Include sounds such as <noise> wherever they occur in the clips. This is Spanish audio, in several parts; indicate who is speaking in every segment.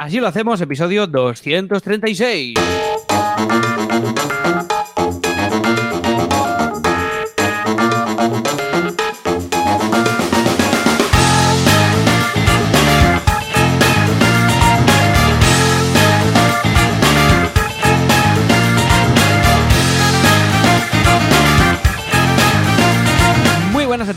Speaker 1: Así lo hacemos, episodio 236.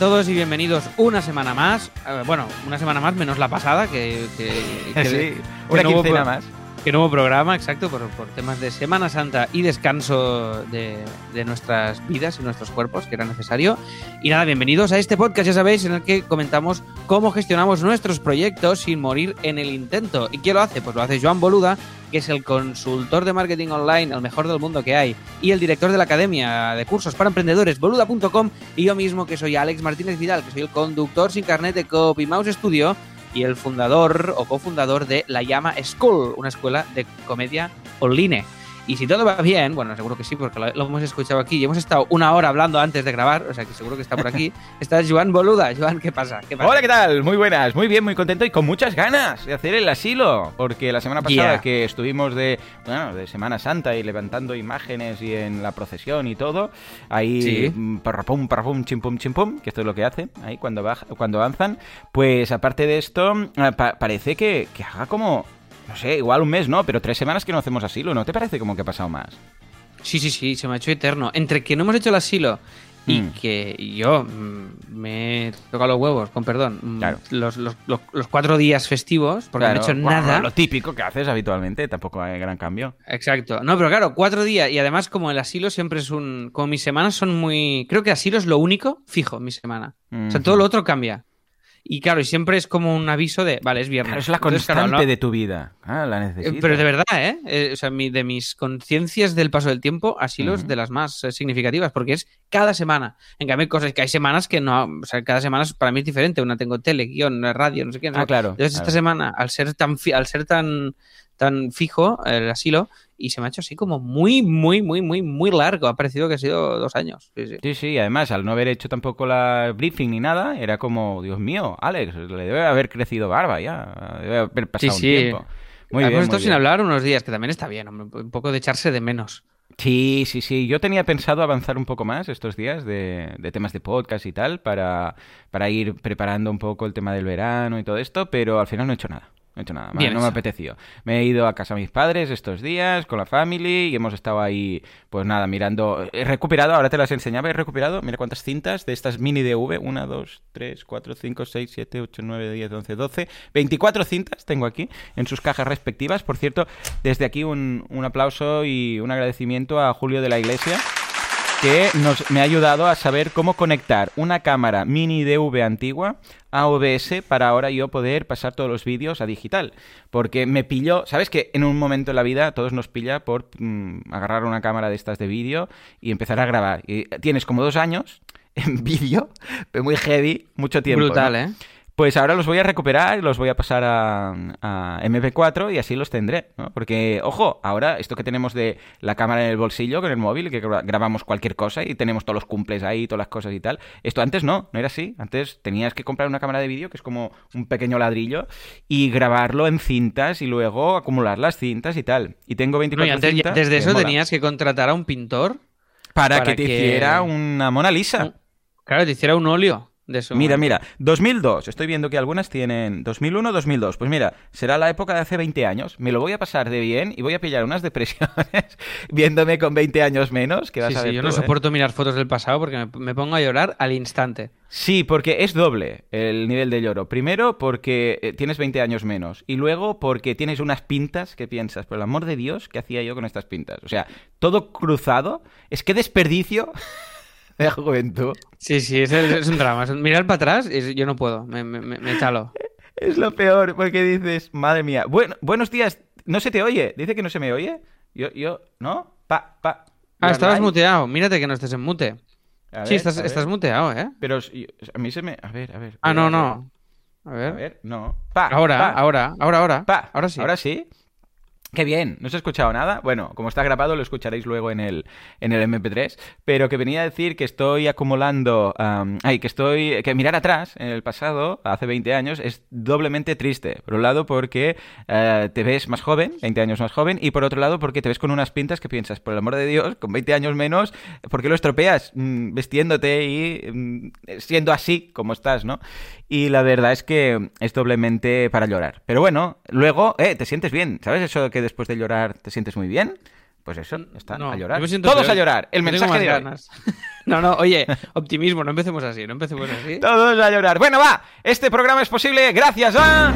Speaker 1: Todos y bienvenidos una semana más. Eh, bueno, una semana más menos la pasada, que, que- que- <laughs>
Speaker 2: Sí,
Speaker 1: que
Speaker 2: una
Speaker 1: no
Speaker 2: quincena más.
Speaker 1: Que nuevo programa, exacto, por, por temas de Semana Santa y descanso de, de nuestras vidas y nuestros cuerpos, que era necesario. Y nada, bienvenidos a este podcast, ya sabéis, en el que comentamos cómo gestionamos nuestros proyectos sin morir en el intento. ¿Y quién lo hace? Pues lo hace Joan Boluda, que es el consultor de marketing online, el mejor del mundo que hay, y el director de la Academia de Cursos para Emprendedores, boluda.com, y yo mismo, que soy Alex Martínez Vidal, que soy el conductor sin carnet de Copy Mouse Studio y el fundador o cofundador de La Llama School, una escuela de comedia online. Y si todo va bien, bueno, seguro que sí, porque lo, lo hemos escuchado aquí y hemos estado una hora hablando antes de grabar, o sea que seguro que está por aquí. <laughs> Está Joan Boluda. Joan, ¿qué pasa? ¿Qué pasa?
Speaker 2: Hola, ¿qué tal? Muy buenas, muy bien, muy contento y con muchas ganas de hacer el asilo. Porque la semana pasada
Speaker 1: Yeah.
Speaker 2: que estuvimos de, bueno, de Semana Santa y levantando imágenes y en la procesión y todo, ahí
Speaker 1: Sí.
Speaker 2: mm, parrapum, parrapum, chimpum, chimpum, que esto es lo que hacen ahí cuando, baja, cuando avanzan, pues aparte de esto, pa- parece que, que haga como, no sé, igual un mes, ¿no? Pero tres semanas que no hacemos asilo, ¿no te parece como que ha pasado más?
Speaker 1: Sí, sí, sí, se me ha hecho eterno. Entre que no hemos hecho el asilo y
Speaker 2: Mm.
Speaker 1: que yo mm, me he tocado los huevos, con perdón, mm,
Speaker 2: Claro.
Speaker 1: los, los- los- los cuatro días festivos, porque no he hecho
Speaker 2: bueno,
Speaker 1: nada.
Speaker 2: Lo típico que haces habitualmente, tampoco hay gran cambio.
Speaker 1: Exacto. No, pero claro, cuatro días. Y además, como el asilo siempre es un. Como mis semanas son muy. Creo que asilo es lo único fijo mi semana. O sea, todo lo otro cambia. Y claro, y siempre es como un aviso de. Vale, es viernes.
Speaker 2: Claro, es la
Speaker 1: Entonces,
Speaker 2: constante
Speaker 1: claro, no-
Speaker 2: de tu vida. Ah, la
Speaker 1: eh,
Speaker 2: necesitas.
Speaker 1: Pero de verdad, ¿eh? Eh, O sea, mi- de mis conciencias del paso del tiempo, asilo es
Speaker 2: Ujú.
Speaker 1: de las más eh, significativas, porque es cada semana. En cambio, hay cosas que hay semanas que no. O sea, cada semana es- para mí es diferente. Una tengo tele, guion, radio, no sé qué. no
Speaker 2: Ah, claro.
Speaker 1: entonces esta
Speaker 2: claro.
Speaker 1: semana, al ser tan fi- al ser tan tan fijo el asilo, y se me ha hecho así como muy, muy, muy, muy, muy largo. Ha parecido que ha sido dos años. Sí, sí.
Speaker 2: Sí, sí, además, al no haber hecho tampoco la briefing ni nada, era como, Dios mío, Alex, le debe haber crecido barba ya, debe haber pasado
Speaker 1: Sí,
Speaker 2: un tiempo. Muy
Speaker 1: Hemos estado sin
Speaker 2: bien.
Speaker 1: hablar unos días, que también está bien, hombre, un poco de echarse de menos.
Speaker 2: Sí, sí, sí. Yo tenía pensado avanzar un poco más estos días de, de temas de podcast y tal para, para ir preparando un poco el tema del verano y todo esto, pero al final no he hecho nada. No he hecho nada,
Speaker 1: Bien
Speaker 2: no me
Speaker 1: hecho.
Speaker 2: apeteció. Me he ido a casa de mis padres estos días con la family y hemos estado ahí, pues nada, mirando. He recuperado, ahora te las enseñaba, he recuperado, mira cuántas cintas de estas mini DV: 1, 2, 3, 4, 5, 6, 7, 8, 9, 10, 11, 12. 24 cintas tengo aquí en sus cajas respectivas. Por cierto, desde aquí un, un aplauso y un agradecimiento a Julio de la Iglesia que nos, me ha ayudado a saber cómo conectar una cámara mini DV antigua a OBS para ahora yo poder pasar todos los vídeos a digital. Porque me pilló, ¿sabes que en un momento en la vida todos nos pilla por mm, agarrar una cámara de estas de vídeo y empezar a grabar? Y tienes como dos años en <laughs> vídeo, muy heavy, mucho tiempo.
Speaker 1: Brutal. ¿eh?
Speaker 2: Pues ahora los voy a recuperar y los voy a pasar a, a MP4 y así los tendré, ¿no? Porque, ojo, ahora esto que tenemos de la cámara en el bolsillo con el móvil, que gra- grabamos cualquier cosa y tenemos todos los cumples ahí, todas las cosas y tal. Esto antes no, no era así. Antes tenías que comprar una cámara de vídeo que es como un pequeño ladrillo y grabarlo en cintas y luego acumular las cintas y tal. Y tengo
Speaker 1: No,
Speaker 2: 24
Speaker 1: y antes,
Speaker 2: cintas.
Speaker 1: desde
Speaker 2: que
Speaker 1: eso
Speaker 2: mola.
Speaker 1: tenías que contratar a un pintor.
Speaker 2: Para,
Speaker 1: para
Speaker 2: que te
Speaker 1: que-
Speaker 2: hiciera una Mona Lisa.
Speaker 1: Claro, te hiciera un óleo de eso.
Speaker 2: Mira, mira, 2002, estoy viendo que algunas tienen 2001, 2002. Pues mira, será la época de hace 20 años. Me lo voy a pasar de bien y voy a pillar unas depresiones <laughs> viéndome con 20 años menos, que vas
Speaker 1: Sí,
Speaker 2: a
Speaker 1: sí, yo
Speaker 2: tú,
Speaker 1: no
Speaker 2: ¿eh?
Speaker 1: soporto mirar fotos del pasado porque me, me pongo a llorar al instante.
Speaker 2: Sí, porque es doble el nivel de lloro. Primero porque eh, tienes 20 años menos y luego porque tienes unas pintas que piensas, por el amor de Dios, ¿qué hacía yo con estas pintas? O sea, todo cruzado. Es que desperdicio <laughs> de juventud.
Speaker 1: Sí, sí, es, el- es un drama. mirar para atrás, es- yo no puedo, me, me, me- chalo.
Speaker 2: Es lo peor, porque dices, madre mía. Bueno, buenos días, no se te oye. Dice que no se me oye. Yo, yo, ¿no? Pa, pa.
Speaker 1: Ah, estabas muteado. Mírate que no estés en mute.
Speaker 2: A
Speaker 1: sí,
Speaker 2: ver,
Speaker 1: estás, estás muteado, ¿eh?
Speaker 2: Pero a mí se me. A ver, a ver.
Speaker 1: Ah, no, no. A
Speaker 2: A
Speaker 1: ver.
Speaker 2: ver, no. Pa,
Speaker 1: Ahora,
Speaker 2: pa,
Speaker 1: ahora, ahora, ahora.
Speaker 2: pa.
Speaker 1: Ahora sí.
Speaker 2: Ahora sí. Qué bien, no se ha escuchado nada. Bueno, como está grabado lo escucharéis luego en el, en el MP3. Pero que venía a decir que estoy acumulando... am, ay, que estoy... Que mirar atrás, en el pasado, hace 20 años, es doblemente triste. Por un lado porque eh, te ves más joven, 20 años más joven, y por otro lado porque te ves con unas pintas que piensas, por el amor de Dios, con 20 años menos, ¿por qué lo estropeas? Mm, vestiéndote y mm, siendo así como estás, ¿no? Y la verdad es que es doblemente para llorar. Pero bueno, luego, eh, te sientes bien. ¿Sabes eso que después de llorar te sientes muy bien? Pues eso, está,
Speaker 1: No,
Speaker 2: a llorar. Todos
Speaker 1: peor.
Speaker 2: a llorar. El
Speaker 1: tengo
Speaker 2: mensaje de
Speaker 1: ganas. <laughs> No, no, oye, optimismo, no empecemos así, no empecemos así. <laughs>
Speaker 2: Todos a llorar. Bueno, va. Este programa es posible gracias a...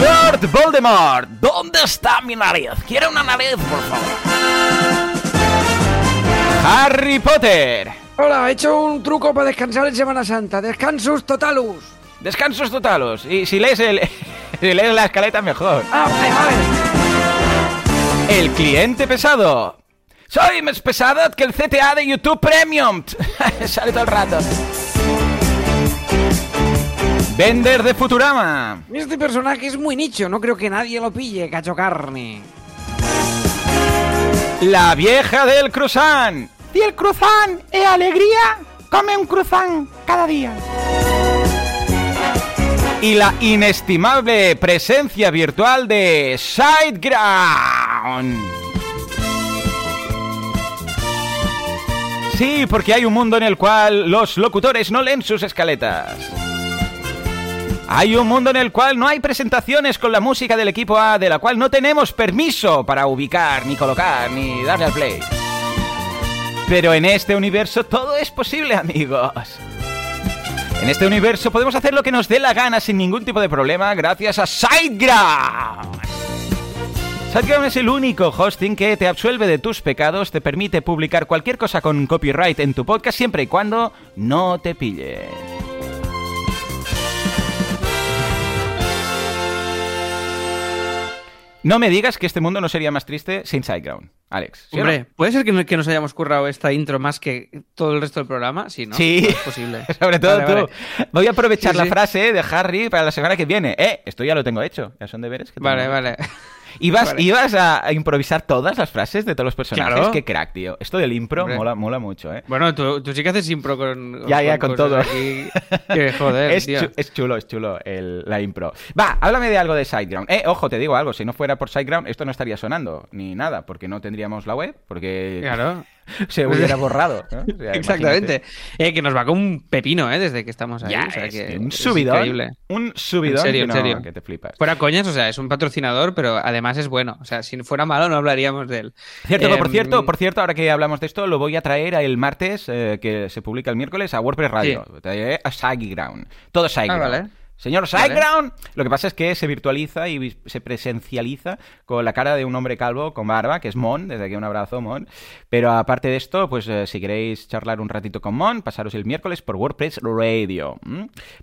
Speaker 2: Lord Voldemort. ¿Dónde está mi nariz? Quiero una nariz, por favor. Harry Potter.
Speaker 1: Hola, he hecho un truco para descansar en Semana Santa. Descansus totalus.
Speaker 2: Descansos totalos. Y si lees, el, <laughs> si lees la escaleta, mejor.
Speaker 1: Ah, vale, vale.
Speaker 2: El cliente pesado. Soy más pesado que el CTA de YouTube Premium. <laughs> Sale todo el rato. Vender de Futurama.
Speaker 1: Este personaje es muy nicho, no creo que nadie lo pille, cacho carne.
Speaker 2: La vieja del croissant. ¿Y el croissant es alegría? Come un croissant cada día. Y la inestimable presencia virtual de Sideground. Sí, porque hay un mundo en el cual los locutores no leen sus escaletas. Hay un mundo en el cual no hay presentaciones con la música del equipo A, de la cual no tenemos permiso para ubicar, ni colocar, ni darle al play. Pero en este universo todo es posible, amigos. En este universo podemos hacer lo que nos dé la gana sin ningún tipo de problema gracias a SiteGround. SiteGround es el único hosting que te absuelve de tus pecados, te permite publicar cualquier cosa con copyright en tu podcast siempre y cuando no te pille. No me digas que este mundo no sería más triste sin SiteGround, Alex. ¿sí o no?
Speaker 1: Hombre, ¿puede ser que, no- que nos hayamos currado esta intro más que todo el resto del programa? Sí, ¿no?
Speaker 2: Sí.
Speaker 1: No es <laughs> posible.
Speaker 2: Sobre todo
Speaker 1: Vale,
Speaker 2: tú.
Speaker 1: vale.
Speaker 2: Voy a aprovechar
Speaker 1: Sí,
Speaker 2: la
Speaker 1: sí.
Speaker 2: frase de Harry para la semana que viene. Eh, esto ya lo tengo hecho. Ya son deberes que tengo.
Speaker 1: Vale, vale.
Speaker 2: ¿Ibas,
Speaker 1: Vale.
Speaker 2: ibas a, improvisar todas las frases de todos los personajes?
Speaker 1: Claro.
Speaker 2: Qué crack, tío. Esto del impro
Speaker 1: Hombre.
Speaker 2: mola, mola mucho, ¿eh?
Speaker 1: Bueno, tú, tú sí que haces impro con.
Speaker 2: Ya, ya, con todo.
Speaker 1: aquí joder, <laughs>
Speaker 2: Es,
Speaker 1: tío.
Speaker 2: chu- es chulo, es chulo el- la impro. Va, háblame de algo de SiteGround. Eh, ojo, te digo algo. Si no fuera por SiteGround, esto no estaría sonando ni nada, porque no tendríamos la web, porque
Speaker 1: Claro. <laughs>
Speaker 2: se hubiera borrado. ¿no? O sea, <laughs>
Speaker 1: Exactamente. Eh, que nos va con un pepino, ¿eh? Desde que estamos ahí.
Speaker 2: Ya,
Speaker 1: o sea,
Speaker 2: es
Speaker 1: que
Speaker 2: un
Speaker 1: es
Speaker 2: subidón.
Speaker 1: increíble.
Speaker 2: Un subidón
Speaker 1: En serio,
Speaker 2: que,
Speaker 1: en
Speaker 2: no-
Speaker 1: serio.
Speaker 2: que te flipas.
Speaker 1: Fuera coñas, o sea, es un patrocinador, pero además es bueno. O sea, si fuera malo no hablaríamos de él.
Speaker 2: Cierto, por
Speaker 1: Em,
Speaker 2: cierto, por cierto, ahora que hablamos de esto, lo voy a traer el martes, eh, que se publica el miércoles, a WordPress Radio. A SiteGround. Todo SiteGround.
Speaker 1: Ah, vale.
Speaker 2: Señor
Speaker 1: Vale.
Speaker 2: SiteGround, lo que pasa es que se virtualiza y se presencializa con la cara de un hombre calvo con barba, que es Mon, desde aquí un abrazo, Mon. Pero aparte de esto, pues eh, si queréis charlar un ratito con Mon, pasaros el miércoles por WordPress Radio.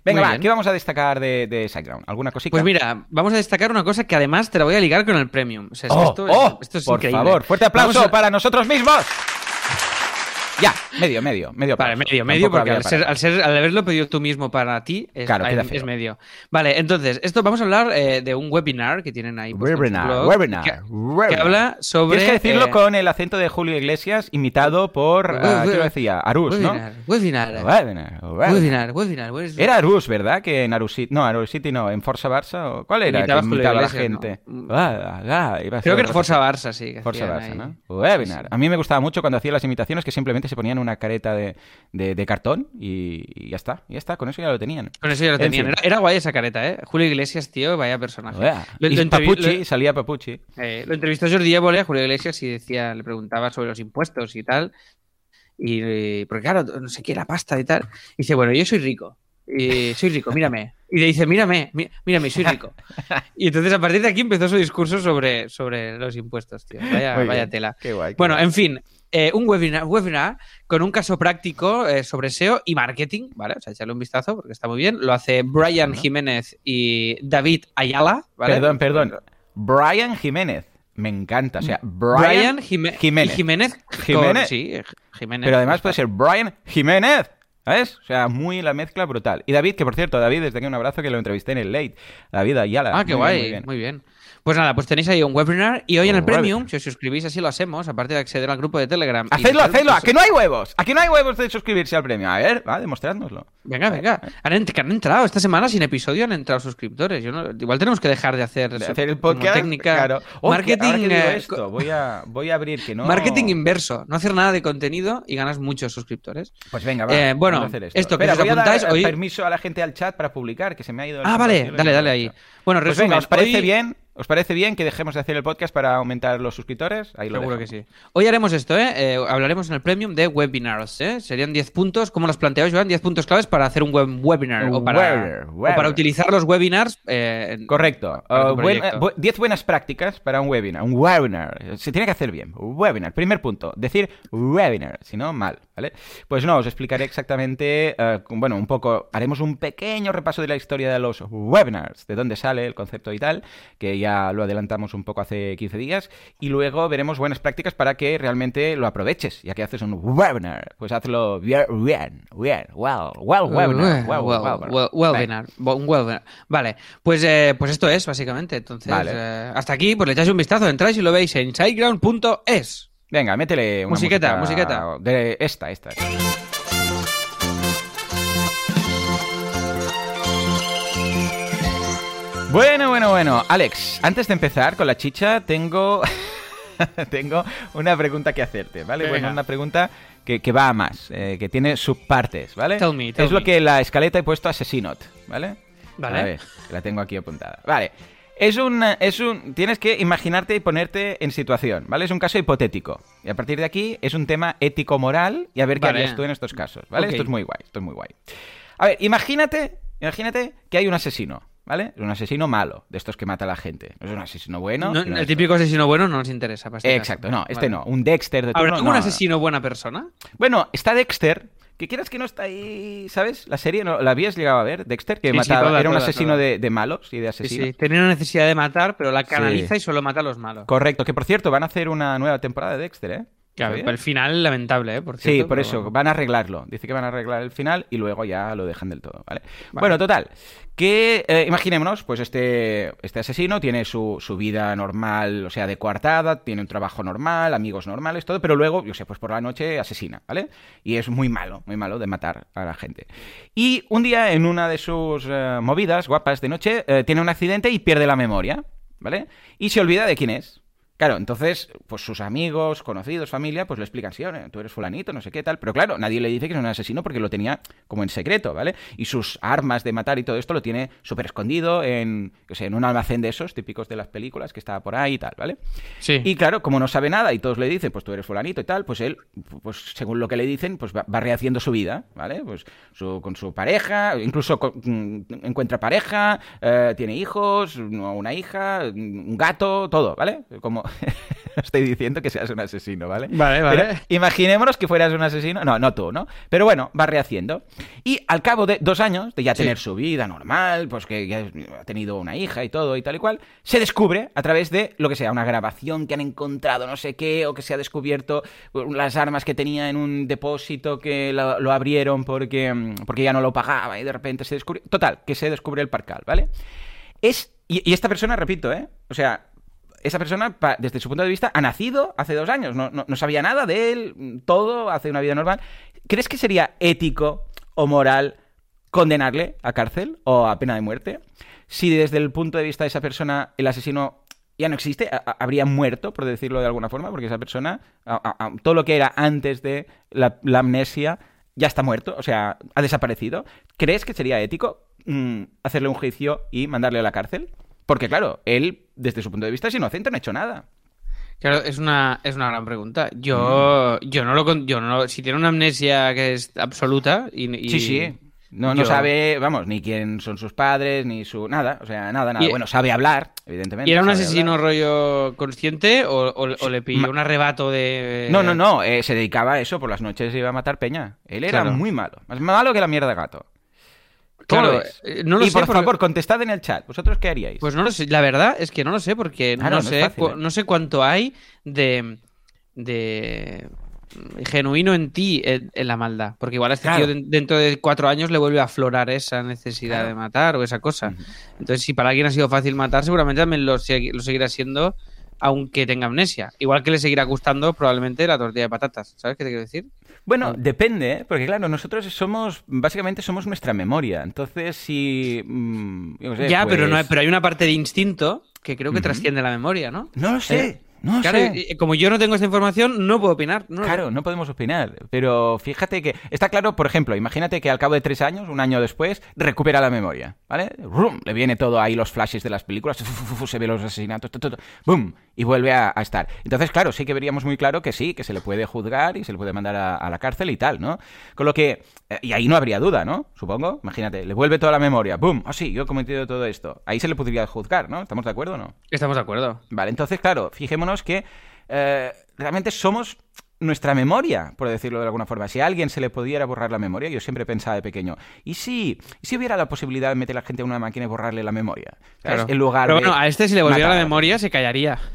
Speaker 2: Venga, va. ¿qué vamos a destacar de, de SiteGround? ¿Alguna cosita?
Speaker 1: Pues mira, vamos a destacar una cosa que además te la voy a ligar con el premium. O sea, es que
Speaker 2: ¡Oh,
Speaker 1: es-
Speaker 2: oh!
Speaker 1: esto es
Speaker 2: por
Speaker 1: increíble.
Speaker 2: favor, fuerte aplauso
Speaker 1: a-
Speaker 2: para nosotros mismos. Ya, medio, medio, medio.
Speaker 1: Vale, medio, medio, porque al, ser, al, ser- al haberlo pedido tú mismo para ti, es,
Speaker 2: Claro,
Speaker 1: es medio. Vale, entonces, esto vamos a hablar eh, de un webinar que tienen ahí. su
Speaker 2: Webinar,
Speaker 1: blog,
Speaker 2: webinar,
Speaker 1: que,
Speaker 2: webinar.
Speaker 1: que habla sobre.
Speaker 2: Tienes que decirlo
Speaker 1: eh,
Speaker 2: con el acento de Julio Iglesias, imitado por. ¿Qué lo decía? Arús, ¿no?
Speaker 1: webinar, webinar,
Speaker 2: Webinar, webinar.
Speaker 1: webinar, webinar, is-
Speaker 2: Era Arús, ¿verdad? Que en Arús City. No, Arús City no, en Forza Barça. ¿o ¿Cuál era?
Speaker 1: Imitaba
Speaker 2: que imitaba a la gente.
Speaker 1: ¿no?
Speaker 2: Ah, ah, iba a
Speaker 1: Creo que era Forza. Barça, sí.
Speaker 2: Forza Barça,
Speaker 1: ahí.
Speaker 2: ¿no? Webinar. A mí me gustaba mucho cuando hacía las imitaciones que simplemente se ponían una careta de, de- de cartón y, y ya está. Ya está, con eso ya lo tenían.
Speaker 1: Con eso ya lo
Speaker 2: En
Speaker 1: tenían. Era, era guay esa careta, ¿eh? Julio Iglesias, tío, vaya personaje. Lo-
Speaker 2: Y
Speaker 1: lo
Speaker 2: Papuchi,
Speaker 1: lo-
Speaker 2: salía Papuchi.
Speaker 1: Eh, lo entrevistó Jordi Évole a Julio Iglesias y decía, le preguntaba sobre los impuestos y tal. Y eh, porque claro, no sé qué, la pasta y tal. Y dice, bueno, yo soy rico. Y soy rico, mírame. Y le dice, mírame, mí- mírame, soy rico. Y entonces a partir de aquí empezó su discurso sobre, sobre los impuestos, tío. Vaya, vaya tela.
Speaker 2: Qué guay. qué
Speaker 1: Bueno,
Speaker 2: guay.
Speaker 1: en fin, eh, un webinar, webinar con un caso práctico eh, sobre SEO y marketing, ¿vale? O sea, echarle un vistazo porque está muy bien. Lo hace Brian. Jiménez y David Ayala, ¿vale?
Speaker 2: Perdón, perdón. Brian Jiménez. Me encanta. O sea, Brian,
Speaker 1: Brian Jime-
Speaker 2: Jiménez.
Speaker 1: Jiménez. con-
Speaker 2: Jiménez.
Speaker 1: sí, Jiménez.
Speaker 2: Pero además puede ser Brian Jiménez. ¿Sabes? O sea, muy la mezcla brutal. Y David, que por cierto, David, desde aquí un abrazo que lo entrevisté en el Late. David Ayala.
Speaker 1: Ah, qué
Speaker 2: Muy bien,
Speaker 1: guay.
Speaker 2: muy bien.
Speaker 1: Muy bien. Pues nada, pues tenéis ahí un webinar y hoy en el
Speaker 2: webinar.
Speaker 1: Premium, si os suscribís así lo hacemos, aparte de acceder al grupo de Telegram.
Speaker 2: Hacedlo, hacedlo. ¿A
Speaker 1: pues-
Speaker 2: que no hay huevos? ¿A que no hay huevos de suscribirse al premio? A ver, va, demostrádnoslo.
Speaker 1: Venga, venga. Han, que han entrado esta semana sin episodio, han entrado suscriptores. Yo no- igual tenemos que dejar de hacer,
Speaker 2: De hacer el podcast.
Speaker 1: técnica.
Speaker 2: Claro. Oh,
Speaker 1: marketing,
Speaker 2: que
Speaker 1: eh,
Speaker 2: esto, voy, a, voy a abrir que no.
Speaker 1: marketing inverso. No hacer nada de contenido y ganas muchos suscriptores.
Speaker 2: Pues venga, va.
Speaker 1: Eh, bueno,
Speaker 2: vamos a hacer esto.
Speaker 1: esto que
Speaker 2: Espera,
Speaker 1: os
Speaker 2: voy a dar
Speaker 1: apuntáis, hoy-
Speaker 2: permiso a la gente al chat para publicar, que se me ha ido. el
Speaker 1: Ah, vale, dale, dale ahí. Bueno,
Speaker 2: Pues
Speaker 1: resumen,
Speaker 2: venga, ¿os parece
Speaker 1: hoy-
Speaker 2: bien? ¿Os parece bien que dejemos de hacer el podcast para aumentar los suscriptores? Ahí lo
Speaker 1: Seguro que sí. Hoy haremos esto, ¿eh? Eh, Hablaremos en el Premium de webinars, ¿eh? Serían 10 puntos, ¿cómo los planteáis, Joan? 10 puntos claves para hacer un web webinar o para,
Speaker 2: webinar,
Speaker 1: o para utilizar los webinars. eh,
Speaker 2: Correcto.
Speaker 1: Para tu
Speaker 2: Uh, buen-
Speaker 1: proyecto.
Speaker 2: eh, bu- 10 buenas prácticas para un webinar. Un webinar. Se tiene que hacer bien. Webinar. Primer punto. Decir webinar. Si no, mal. ¿Vale? Pues no, os explicaré exactamente. eh, bueno, un poco. Haremos un pequeño repaso de la historia de los webinars. De dónde sale el concepto y tal. Que ya lo adelantamos un poco hace 15 días. Y luego veremos buenas prácticas para que realmente lo aproveches. Ya que haces un webinar. Pues hazlo bien. Bien. Bien. Well. Well webinar. Well,
Speaker 1: Well, well, webinar. Webinar. Vale, pues, eh, pues esto es, básicamente. Entonces,
Speaker 2: Vale.
Speaker 1: eh, hasta aquí, pues le echáis un vistazo, entráis y lo veis en sideground.es.
Speaker 2: Venga, métele una
Speaker 1: Musiqueta, musiqueta.
Speaker 2: De esta, esta. Bueno, bueno, bueno. Alex, antes de empezar con la chicha, tengo. <laughs> tengo una pregunta que hacerte, ¿vale?
Speaker 1: Venga.
Speaker 2: Bueno, una pregunta que, que va a más, eh, que tiene subpartes, ¿vale?
Speaker 1: Tell me, tell
Speaker 2: es lo
Speaker 1: me.
Speaker 2: que en la escaleta he puesto Asesinot, ¿vale?
Speaker 1: Vale.
Speaker 2: A ver, que la tengo aquí apuntada. Vale. Es un, es un. Tienes que imaginarte y ponerte en situación, ¿vale? Es un caso hipotético. Y a partir de aquí es un tema ético-moral y a ver qué
Speaker 1: Vale.
Speaker 2: harías tú en estos casos, ¿vale? Esto es muy guay, esto es muy guay. A ver, imagínate, imagínate que hay un asesino, ¿vale? Es un asesino malo, de estos que mata a la gente. No es un asesino bueno.
Speaker 1: No, el
Speaker 2: esto.
Speaker 1: típico asesino bueno no nos interesa. para este caso.
Speaker 2: Exacto, no, este
Speaker 1: Vale.
Speaker 2: no. Un Dexter de
Speaker 1: ¿Habrá
Speaker 2: turno, no, no.
Speaker 1: asesino buena persona?
Speaker 2: Bueno, está Dexter, que quieras que no está ahí, ¿sabes? La serie, ¿no? ¿la habías llegado a ver? Dexter, que
Speaker 1: Sí, sí,
Speaker 2: mataba,
Speaker 1: toda,
Speaker 2: era un
Speaker 1: toda,
Speaker 2: asesino
Speaker 1: toda.
Speaker 2: De, de malos y de
Speaker 1: Sí,
Speaker 2: asesinos.
Speaker 1: sí. Tenía una necesidad de matar, pero la canaliza
Speaker 2: Sí.
Speaker 1: y solo mata a los malos.
Speaker 2: Correcto, que por cierto, van a hacer una nueva temporada de Dexter, ¿eh?
Speaker 1: Claro, el final lamentable, ¿eh? Por
Speaker 2: Sí,
Speaker 1: cierto,
Speaker 2: por
Speaker 1: pero
Speaker 2: eso,
Speaker 1: bueno.
Speaker 2: van a arreglarlo. Dice que van a arreglar el final y luego ya lo dejan del todo, ¿vale? Bueno, total, que eh, imaginémonos, pues este, este asesino tiene su, su vida normal, o sea, de coartada, tiene un trabajo normal, amigos normales, todo, pero luego, yo sé, pues por la noche asesina, ¿vale? Y es muy malo, muy malo de matar a la gente. Y un día, en una de sus eh, movidas guapas de noche, eh, tiene un accidente y pierde la memoria, ¿vale? Y se olvida de quién es. Claro, entonces, pues sus amigos, conocidos, familia, pues le explican, sí, tú eres fulanito, no sé qué tal, pero claro, nadie le dice que es un asesino porque lo tenía como en secreto, ¿vale? Y sus armas de matar y todo esto lo tiene súper escondido en, o sea, en un almacén de esos típicos de las películas que estaba por ahí y tal, ¿vale?
Speaker 1: Sí.
Speaker 2: Y claro, como no sabe nada y todos le dicen, pues tú eres fulanito y tal, pues él, pues según lo que le dicen, pues va, va rehaciendo su vida, ¿vale? Pues su- con su pareja, incluso con- mm, encuentra pareja, eh, tiene hijos, una hija, un gato, todo, ¿vale? Como <laughs> estoy diciendo que seas un asesino, ¿vale?
Speaker 1: Vale, vale.
Speaker 2: Pero imaginémonos que fueras un asesino, no, no tú, ¿no? Pero bueno, va rehaciendo. Y al cabo de dos años de ya
Speaker 1: Sí.
Speaker 2: tener su vida normal, pues que ya ha tenido una hija y todo y tal y cual, se descubre a través de lo que sea, una grabación que han encontrado, no sé qué, o que se ha descubierto las armas que tenía en un depósito que lo, lo abrieron porque, mm, porque ya no lo pagaba y de repente se descubrió. Total, que se descubre el parcal, ¿vale? Es. Y, y esta persona, repito, ¿eh? O sea, esa persona, desde su punto de vista, ha nacido hace dos años, no, no- no sabía nada de él, todo, hace una vida normal. ¿Crees que sería ético o moral condenarle a cárcel o a pena de muerte? Si desde el punto de vista de esa persona el asesino ya no existe, habría muerto, por decirlo de alguna forma, porque esa persona, todo lo que era antes de la, la amnesia, ya está muerto, o sea, ha desaparecido. ¿Crees que sería ético mm, hacerle un juicio y mandarle a la cárcel? Porque claro, él, desde su punto de vista, es inocente, no ha hecho nada.
Speaker 1: Claro, es una, es una gran pregunta. Yo,
Speaker 2: Mm.
Speaker 1: yo no lo con- yo no si tiene una amnesia que es absoluta y, y-
Speaker 2: Sí, sí. No, no
Speaker 1: yo-
Speaker 2: sabe, vamos, ni quién son sus padres, ni su... Nada, o sea, nada, nada.
Speaker 1: Y-
Speaker 2: bueno, sabe hablar, evidentemente.
Speaker 1: ¿Y era un asesino
Speaker 2: hablar.
Speaker 1: rollo consciente o, o- o le pilló
Speaker 2: ma-
Speaker 1: un arrebato de...
Speaker 2: No, no, no, eh, se dedicaba a eso, por las noches iba a matar peña. Él era
Speaker 1: Claro.
Speaker 2: muy malo, más malo que la mierda de gato. ¿Cómo
Speaker 1: Claro,
Speaker 2: ves?
Speaker 1: eh, no lo
Speaker 2: y
Speaker 1: sé
Speaker 2: por
Speaker 1: porque-
Speaker 2: favor, contestad en el chat. ¿Vosotros qué haríais?
Speaker 1: Pues no lo sé, la verdad es que no lo sé porque
Speaker 2: Claro,
Speaker 1: no, sé,
Speaker 2: fácil, ¿eh?
Speaker 1: no sé cuánto hay de, de genuino en ti en, en la maldad. Porque igual a este
Speaker 2: Claro.
Speaker 1: tío de- dentro de cuatro años le vuelve a aflorar esa necesidad
Speaker 2: Claro.
Speaker 1: de matar o esa cosa. Entonces, si para alguien ha sido fácil matar, seguramente también lo, lo seguirá siendo, aunque tenga amnesia. Igual que le seguirá gustando probablemente la tortilla de patatas. ¿Sabes qué te quiero decir?
Speaker 2: Bueno,
Speaker 1: Ah.
Speaker 2: depende, ¿eh? porque claro, nosotros somos, básicamente somos nuestra memoria. Entonces, si... mm, yo qué sé,
Speaker 1: ya, pero, no, hay-
Speaker 2: pues-
Speaker 1: pero hay una parte de instinto que creo que trasciende la memoria, ¿no?
Speaker 2: No lo sé,
Speaker 1: Eh,
Speaker 2: no
Speaker 1: Claro,
Speaker 2: sé.
Speaker 1: como yo no tengo esta información, no puedo opinar. No.
Speaker 2: Claro, no podemos opinar, pero fíjate que está claro, por ejemplo, imagínate que al cabo de tres años, un año después, recupera la memoria, ¿vale? ¡Rum! Le viene todo ahí los flashes de las películas, se ve los asesinatos, ¡bum! Y vuelve a, a estar. Entonces, claro, sí que veríamos muy claro que sí, que se le puede juzgar y se le puede mandar a, a la cárcel y tal, ¿no? Con lo que, eh, y ahí no habría duda, ¿no? Supongo, imagínate, le vuelve toda la memoria, ¡bum! Ah, sí, yo he cometido todo esto. Ahí se le podría juzgar, ¿no? ¿Estamos de acuerdo o no?
Speaker 1: Estamos de acuerdo.
Speaker 2: Vale, entonces, claro, fijémonos que eh, realmente somos nuestra memoria, por decirlo de alguna forma. Si a alguien se le pudiera borrar la memoria, yo siempre pensaba de pequeño, ¿y si, ¿y si hubiera la posibilidad de meter a la gente en una máquina y borrarle la memoria? En lugar
Speaker 1: Pero
Speaker 2: de
Speaker 1: bueno, a este si le volviera la memoria se callaría. <laughs>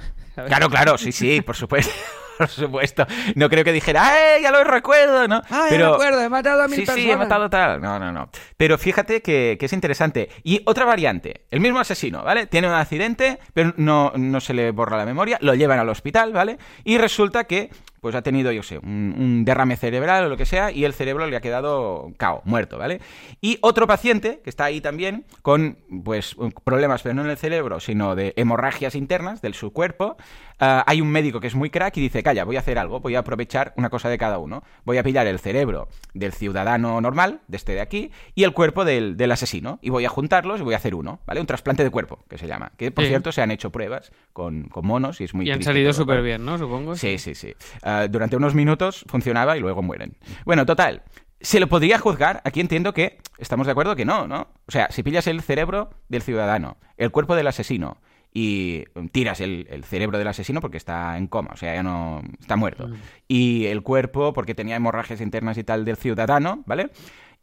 Speaker 2: Claro, claro, sí, sí, por supuesto. Por supuesto. No creo que dijera, ¡ay, ya lo recuerdo! ¿no?
Speaker 1: Ah, ya
Speaker 2: Pero...
Speaker 1: me acuerdo, he matado a mil
Speaker 2: Sí,
Speaker 1: personas.
Speaker 2: sí, he matado tal. No, no, no. Pero fíjate que, que es interesante. Y otra variante. El mismo asesino, ¿vale? Tiene un accidente, pero no, no se le borra la memoria. Lo llevan al hospital, ¿vale? Y resulta que, pues ha tenido, yo sé, un, un derrame cerebral o lo que sea, y el cerebro le ha quedado cao, muerto, ¿vale? Y otro paciente, que está ahí también, con, pues, problemas, pero no en el cerebro, sino de hemorragias internas del su cuerpo. ah, hay un médico que es muy crack y dice, calla, voy a hacer algo, voy a aprovechar una cosa de cada uno. Voy a pillar el cerebro del ciudadano normal, de este de aquí, y el cuerpo del, del asesino, y voy a juntarlos y voy a hacer uno, ¿vale? Un trasplante de cuerpo, que se llama. Que, por
Speaker 1: Sí.
Speaker 2: cierto, se han hecho pruebas con, con monos y es muy
Speaker 1: Y han salido súper bien, ¿no? Supongo.
Speaker 2: Sí, sí, sí. Ah, durante unos minutos funcionaba y luego mueren. Bueno, total. ¿Se lo podría juzgar? Aquí entiendo que estamos de acuerdo que no, ¿no? O sea, si pillas el cerebro del ciudadano, el cuerpo del asesino y tiras el, el cerebro del asesino porque está en coma, o sea, ya no está muerto,
Speaker 1: Mm.
Speaker 2: y el cuerpo porque tenía hemorragias internas y tal del ciudadano, ¿vale?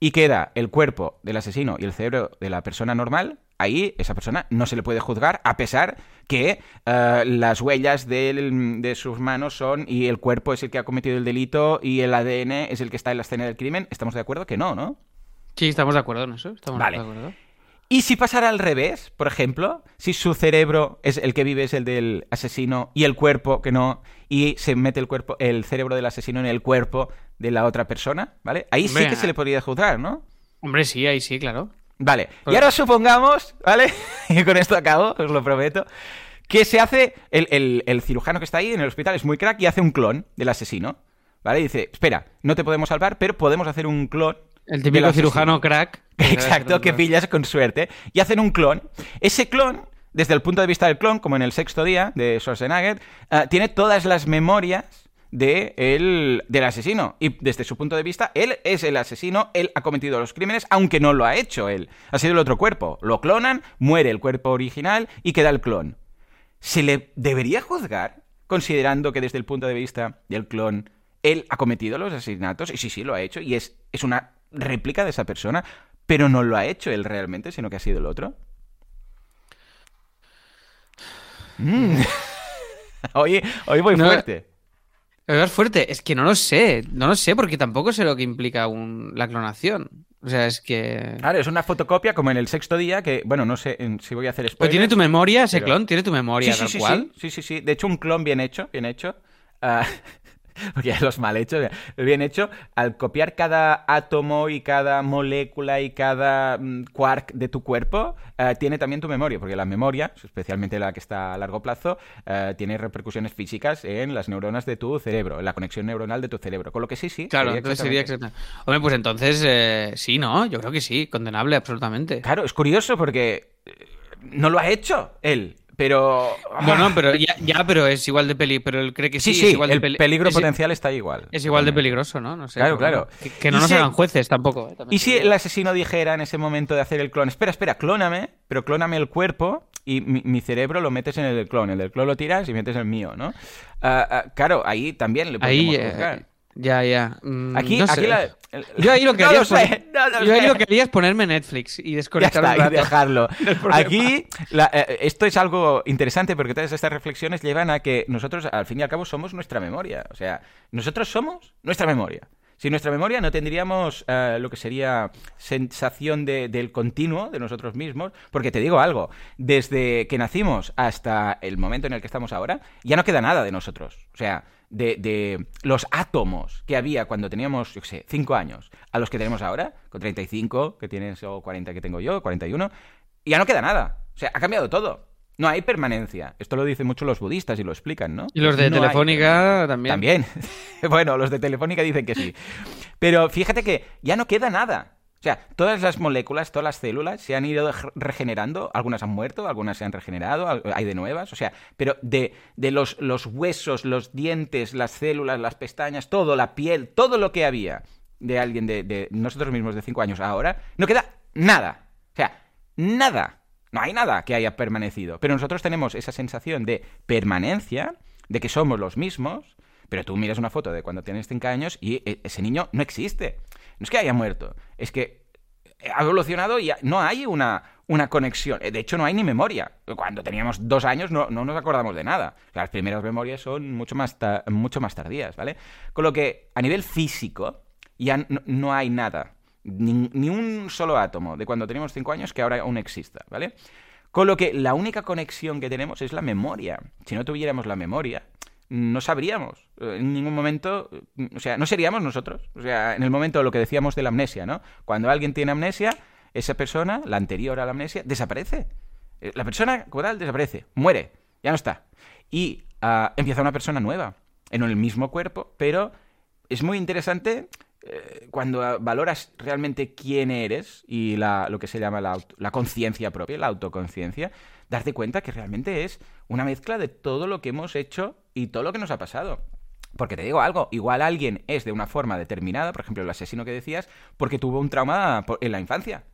Speaker 2: Y queda el cuerpo del asesino y el cerebro de la persona normal, ahí esa persona no se le puede juzgar a pesar que eh, las huellas de sus manos son y el cuerpo es el que ha cometido el delito y el ADN es el que está en la escena del crimen. ¿Estamos de acuerdo que no, no?
Speaker 1: Sí, estamos de acuerdo en eso. Estamos
Speaker 2: Vale.
Speaker 1: de acuerdo.
Speaker 2: Y si pasara al revés, por ejemplo, si su cerebro es el que vive es el del asesino y el cuerpo que no, y se mete el cuerpo, el cerebro del asesino en el cuerpo de la otra persona, ¿vale? Ahí sí
Speaker 1: Hombre,
Speaker 2: que se le podría juzgar, ¿no?
Speaker 1: Hombre, sí, ahí sí, claro.
Speaker 2: Vale, y
Speaker 1: Pues-
Speaker 2: ahora supongamos, ¿vale? <laughs> y con esto acabo, os lo prometo, que se hace, el, el- el cirujano que está ahí en el hospital es muy crack y hace un clon del asesino, ¿vale? Y dice, espera, no te podemos salvar, pero podemos hacer un clon.
Speaker 1: El típico
Speaker 2: asesino".
Speaker 1: cirujano crack. <laughs>
Speaker 2: Exacto, que pillas con suerte. Y hacen un clon. Ese clon, desde el punto de vista del clon, como en el sexto día de Schwarzenegger, ah, tiene todas las memorias de el- del asesino. Y desde su punto de vista, él es el asesino, él ha cometido los crímenes, aunque no lo ha hecho él. Ha sido el otro cuerpo. Lo clonan, muere el cuerpo original y queda el clon. ¿Se le debería juzgar considerando que desde el punto de vista del clon él ha cometido los asesinatos? Y sí, sí, lo ha hecho. Y es, es una réplica de esa persona, pero no lo ha hecho él realmente, sino que ha sido el otro. Mm. <laughs> hoy, hoy voy
Speaker 1: No,
Speaker 2: fuerte.
Speaker 1: Es fuerte. Es que no lo sé. No lo sé porque tampoco sé lo que implica un- la clonación. O sea, es que...
Speaker 2: Claro, es una fotocopia como en el sexto día que, bueno, no sé en- si voy a hacer
Speaker 1: Pues
Speaker 2: spoilers.
Speaker 1: tiene tu memoria, ese
Speaker 2: pero-
Speaker 1: clon, tiene tu memoria
Speaker 2: sí, sí,
Speaker 1: tal
Speaker 2: sí,
Speaker 1: cual.
Speaker 2: sí, sí, sí, sí. De hecho, un clon bien hecho, bien hecho. Ah, <laughs> <laughs> porque ya los mal hechos, bien hecho, al copiar cada átomo y cada molécula y cada mm, quark de tu cuerpo, ah, tiene también tu memoria, porque la memoria, especialmente la que está a largo plazo, ah, tiene repercusiones físicas en las neuronas de tu cerebro, en la conexión neuronal de tu cerebro. Con lo que sí, sí.
Speaker 1: Claro,
Speaker 2: sería
Speaker 1: entonces sería
Speaker 2: exactamente-
Speaker 1: exactamente. Hombre, pues entonces eh, sí, ¿no? Yo creo que sí, condenable absolutamente.
Speaker 2: Claro, es curioso porque eh, no lo ha hecho él, pero...
Speaker 1: Bueno, pero ya, ya, pero es igual de peli, pero él cree que sí,
Speaker 2: Sí, sí,
Speaker 1: es igual de
Speaker 2: el
Speaker 1: peli-
Speaker 2: peligro
Speaker 1: es-
Speaker 2: potencial está igual.
Speaker 1: Es igual de peligroso, ¿no? No sé.
Speaker 2: Claro, claro.
Speaker 1: Que, que no nos
Speaker 2: si-
Speaker 1: hagan jueces tampoco. ¿eh?
Speaker 2: ¿Y si el asesino dijera en ese momento de hacer el clon, espera, espera, clóname, pero clóname el cuerpo y mi, mi cerebro lo metes en el del clon, el del clon lo tiras y metes el mío, ¿no? Ah, ah, claro, ahí también le
Speaker 1: Ahí,
Speaker 2: podemos
Speaker 1: eh,
Speaker 2: juzgar.
Speaker 1: Ya, ya. Mm,
Speaker 2: Aquí,
Speaker 1: no
Speaker 2: aquí la-
Speaker 1: Yo ahí lo que <laughs> haría
Speaker 2: sé, no
Speaker 1: es ponerme Netflix y
Speaker 2: Ya
Speaker 1: desconectar
Speaker 2: está,
Speaker 1: un
Speaker 2: y dejarlo. <laughs> Aquí, la- eh, esto es algo interesante porque todas estas reflexiones llevan a que nosotros, al fin y al cabo, somos nuestra memoria. O sea, nosotros somos nuestra memoria. Sin nuestra memoria no tendríamos eh, lo que sería sensación de- del continuo de nosotros mismos, porque te digo algo, desde que nacimos hasta el momento en el que estamos ahora, ya no queda nada de nosotros. O sea, de, de los átomos que había cuando teníamos, yo qué sé, 5 años, a los que tenemos ahora, con 35, que tienes, o 40 que tengo yo, 41, ya no queda nada. O sea, ha cambiado todo. No hay permanencia. Esto lo dicen mucho los budistas y lo explican, ¿no?
Speaker 1: Y los de
Speaker 2: No hay
Speaker 1: Telefónica también.
Speaker 2: también. <laughs> bueno, los de Telefónica dicen que sí. Pero fíjate que ya no queda nada. O sea, todas las moléculas, todas las células se han ido ge- regenerando, algunas han muerto, algunas se han regenerado, hay de nuevas, o sea, pero de, de los, los huesos, los dientes, las células, las pestañas, todo, la piel, todo lo que había de alguien de, de nosotros mismos de 5 años ahora, no queda nada. O sea, nada. No hay nada que haya permanecido. Pero nosotros tenemos esa sensación de permanencia, de que somos los mismos, pero tú miras una foto de cuando tienes 5 años y e- ese niño no existe. No es que haya muerto, es que ha evolucionado y no hay una, una conexión. De hecho, no hay ni memoria. Cuando teníamos dos años no, no nos acordamos de nada. Las primeras memorias son mucho más, mucho más tardías, ¿vale? Con lo que, a nivel físico, ya no, no hay nada. Ni, ni un solo átomo de cuando teníamos cinco años que ahora aún exista, ¿vale? Con lo que la única conexión que tenemos es la memoria. Si no tuviéramos la memoria, no sabríamos. Eh, En ningún momento, eh, o sea, no seríamos nosotros. O sea, en el momento lo que decíamos de la amnesia, ¿no? Cuando alguien tiene amnesia, esa persona, la anterior a la amnesia, desaparece. Eh, La persona como tal desaparece, muere, ya no está. Y ah, empieza una persona nueva, en el mismo cuerpo, pero es muy interesante eh, cuando valoras realmente quién eres y la, lo que se llama la, la conciencia propia, la autoconciencia, darte cuenta que realmente es una mezcla de todo lo que hemos hecho y todo lo que nos ha pasado. Porque te digo algo, igual alguien es de una forma determinada, por ejemplo el asesino que decías, porque tuvo un trauma en la infancia.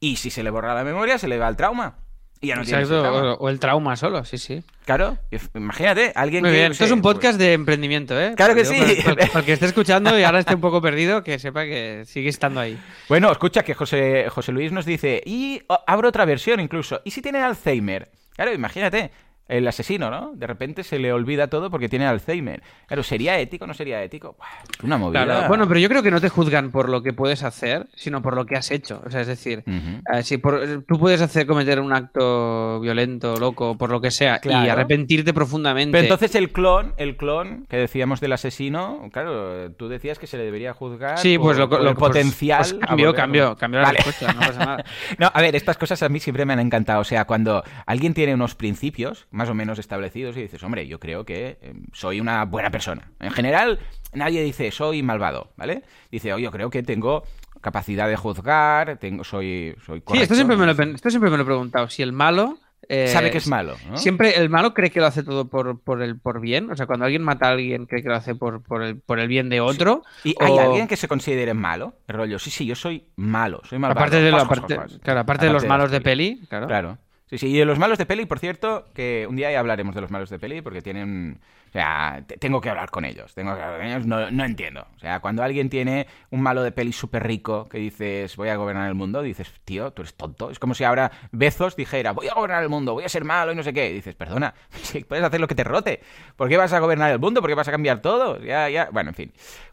Speaker 2: Y si se le borra la memoria, se le va el trauma. Y ya no
Speaker 1: Exacto, o, o el trauma solo, sí, sí.
Speaker 2: Claro, imagínate, alguien
Speaker 1: Muy
Speaker 2: que...
Speaker 1: bien, esto es un
Speaker 2: pues-
Speaker 1: podcast de emprendimiento, ¿eh?
Speaker 2: Claro que sí.
Speaker 1: Para, para- para el que esté escuchando y ahora esté un poco perdido, que sepa que sigue estando ahí.
Speaker 2: Bueno, escucha que José, José Luis nos dice, y abro otra versión incluso, ¿y si tiene Alzheimer? Claro, imagínate, el asesino, ¿no? De repente se le olvida todo porque tiene Alzheimer. Claro, ¿sería ético o no sería ético? Buah, una movida.
Speaker 1: Claro, bueno, pero yo creo que no te juzgan por lo que puedes hacer, sino por lo que has hecho. O sea, es decir, eh, si por- tú puedes hacer cometer un acto violento, loco, por lo que sea, y arrepentirte profundamente.
Speaker 2: Pero entonces el clon, el clon que decíamos del asesino, claro, tú decías que se le debería juzgar
Speaker 1: sí,
Speaker 2: por,
Speaker 1: pues lo,
Speaker 2: por
Speaker 1: lo
Speaker 2: el potencial.
Speaker 1: pues cambió, cambió, cambió la
Speaker 2: Vale.
Speaker 1: respuesta, no pasa nada. <laughs>
Speaker 2: No, a ver, estas cosas a mí siempre me han encantado. O sea, cuando alguien tiene unos principios más o menos establecidos y dices, hombre, yo creo que eh, soy una buena persona. En general, nadie dice soy malvado, ¿vale? Dice, oh, yo creo que tengo capacidad de juzgar, tengo, soy, soy
Speaker 1: Sí, esto siempre, me lo, esto siempre me lo he preguntado. Si el malo. eh,
Speaker 2: Sabe que es malo, ¿no?
Speaker 1: Siempre el malo cree que lo hace todo por, por el por bien. O sea, cuando alguien mata a alguien, cree que lo hace por, por, el, por el bien de otro.
Speaker 2: ¿Y hay alguien que se considere malo? El rollo, sí, sí, yo soy malo, soy malvado.
Speaker 1: Aparte de, lo- aparte, claro, aparte de los malos de peli, claro.
Speaker 2: Claro. Sí, sí, y de los malos de peli, por cierto, que un día ya hablaremos de los malos de peli, porque tienen... O sea, te- tengo que hablar con ellos, tengo que hablar con ellos, no, no entiendo. O sea, cuando alguien tiene un malo de peli súper rico que dices, voy a gobernar el mundo, dices, tío, tú eres tonto. Es como si ahora Bezos dijera, voy a gobernar el mundo, voy a ser malo y no sé qué. Dices, perdona, <laughs> puedes hacer lo que te rote. ¿Por qué vas a gobernar el mundo? ¿Por qué vas a cambiar todo? Ya, ya, bueno, en fin.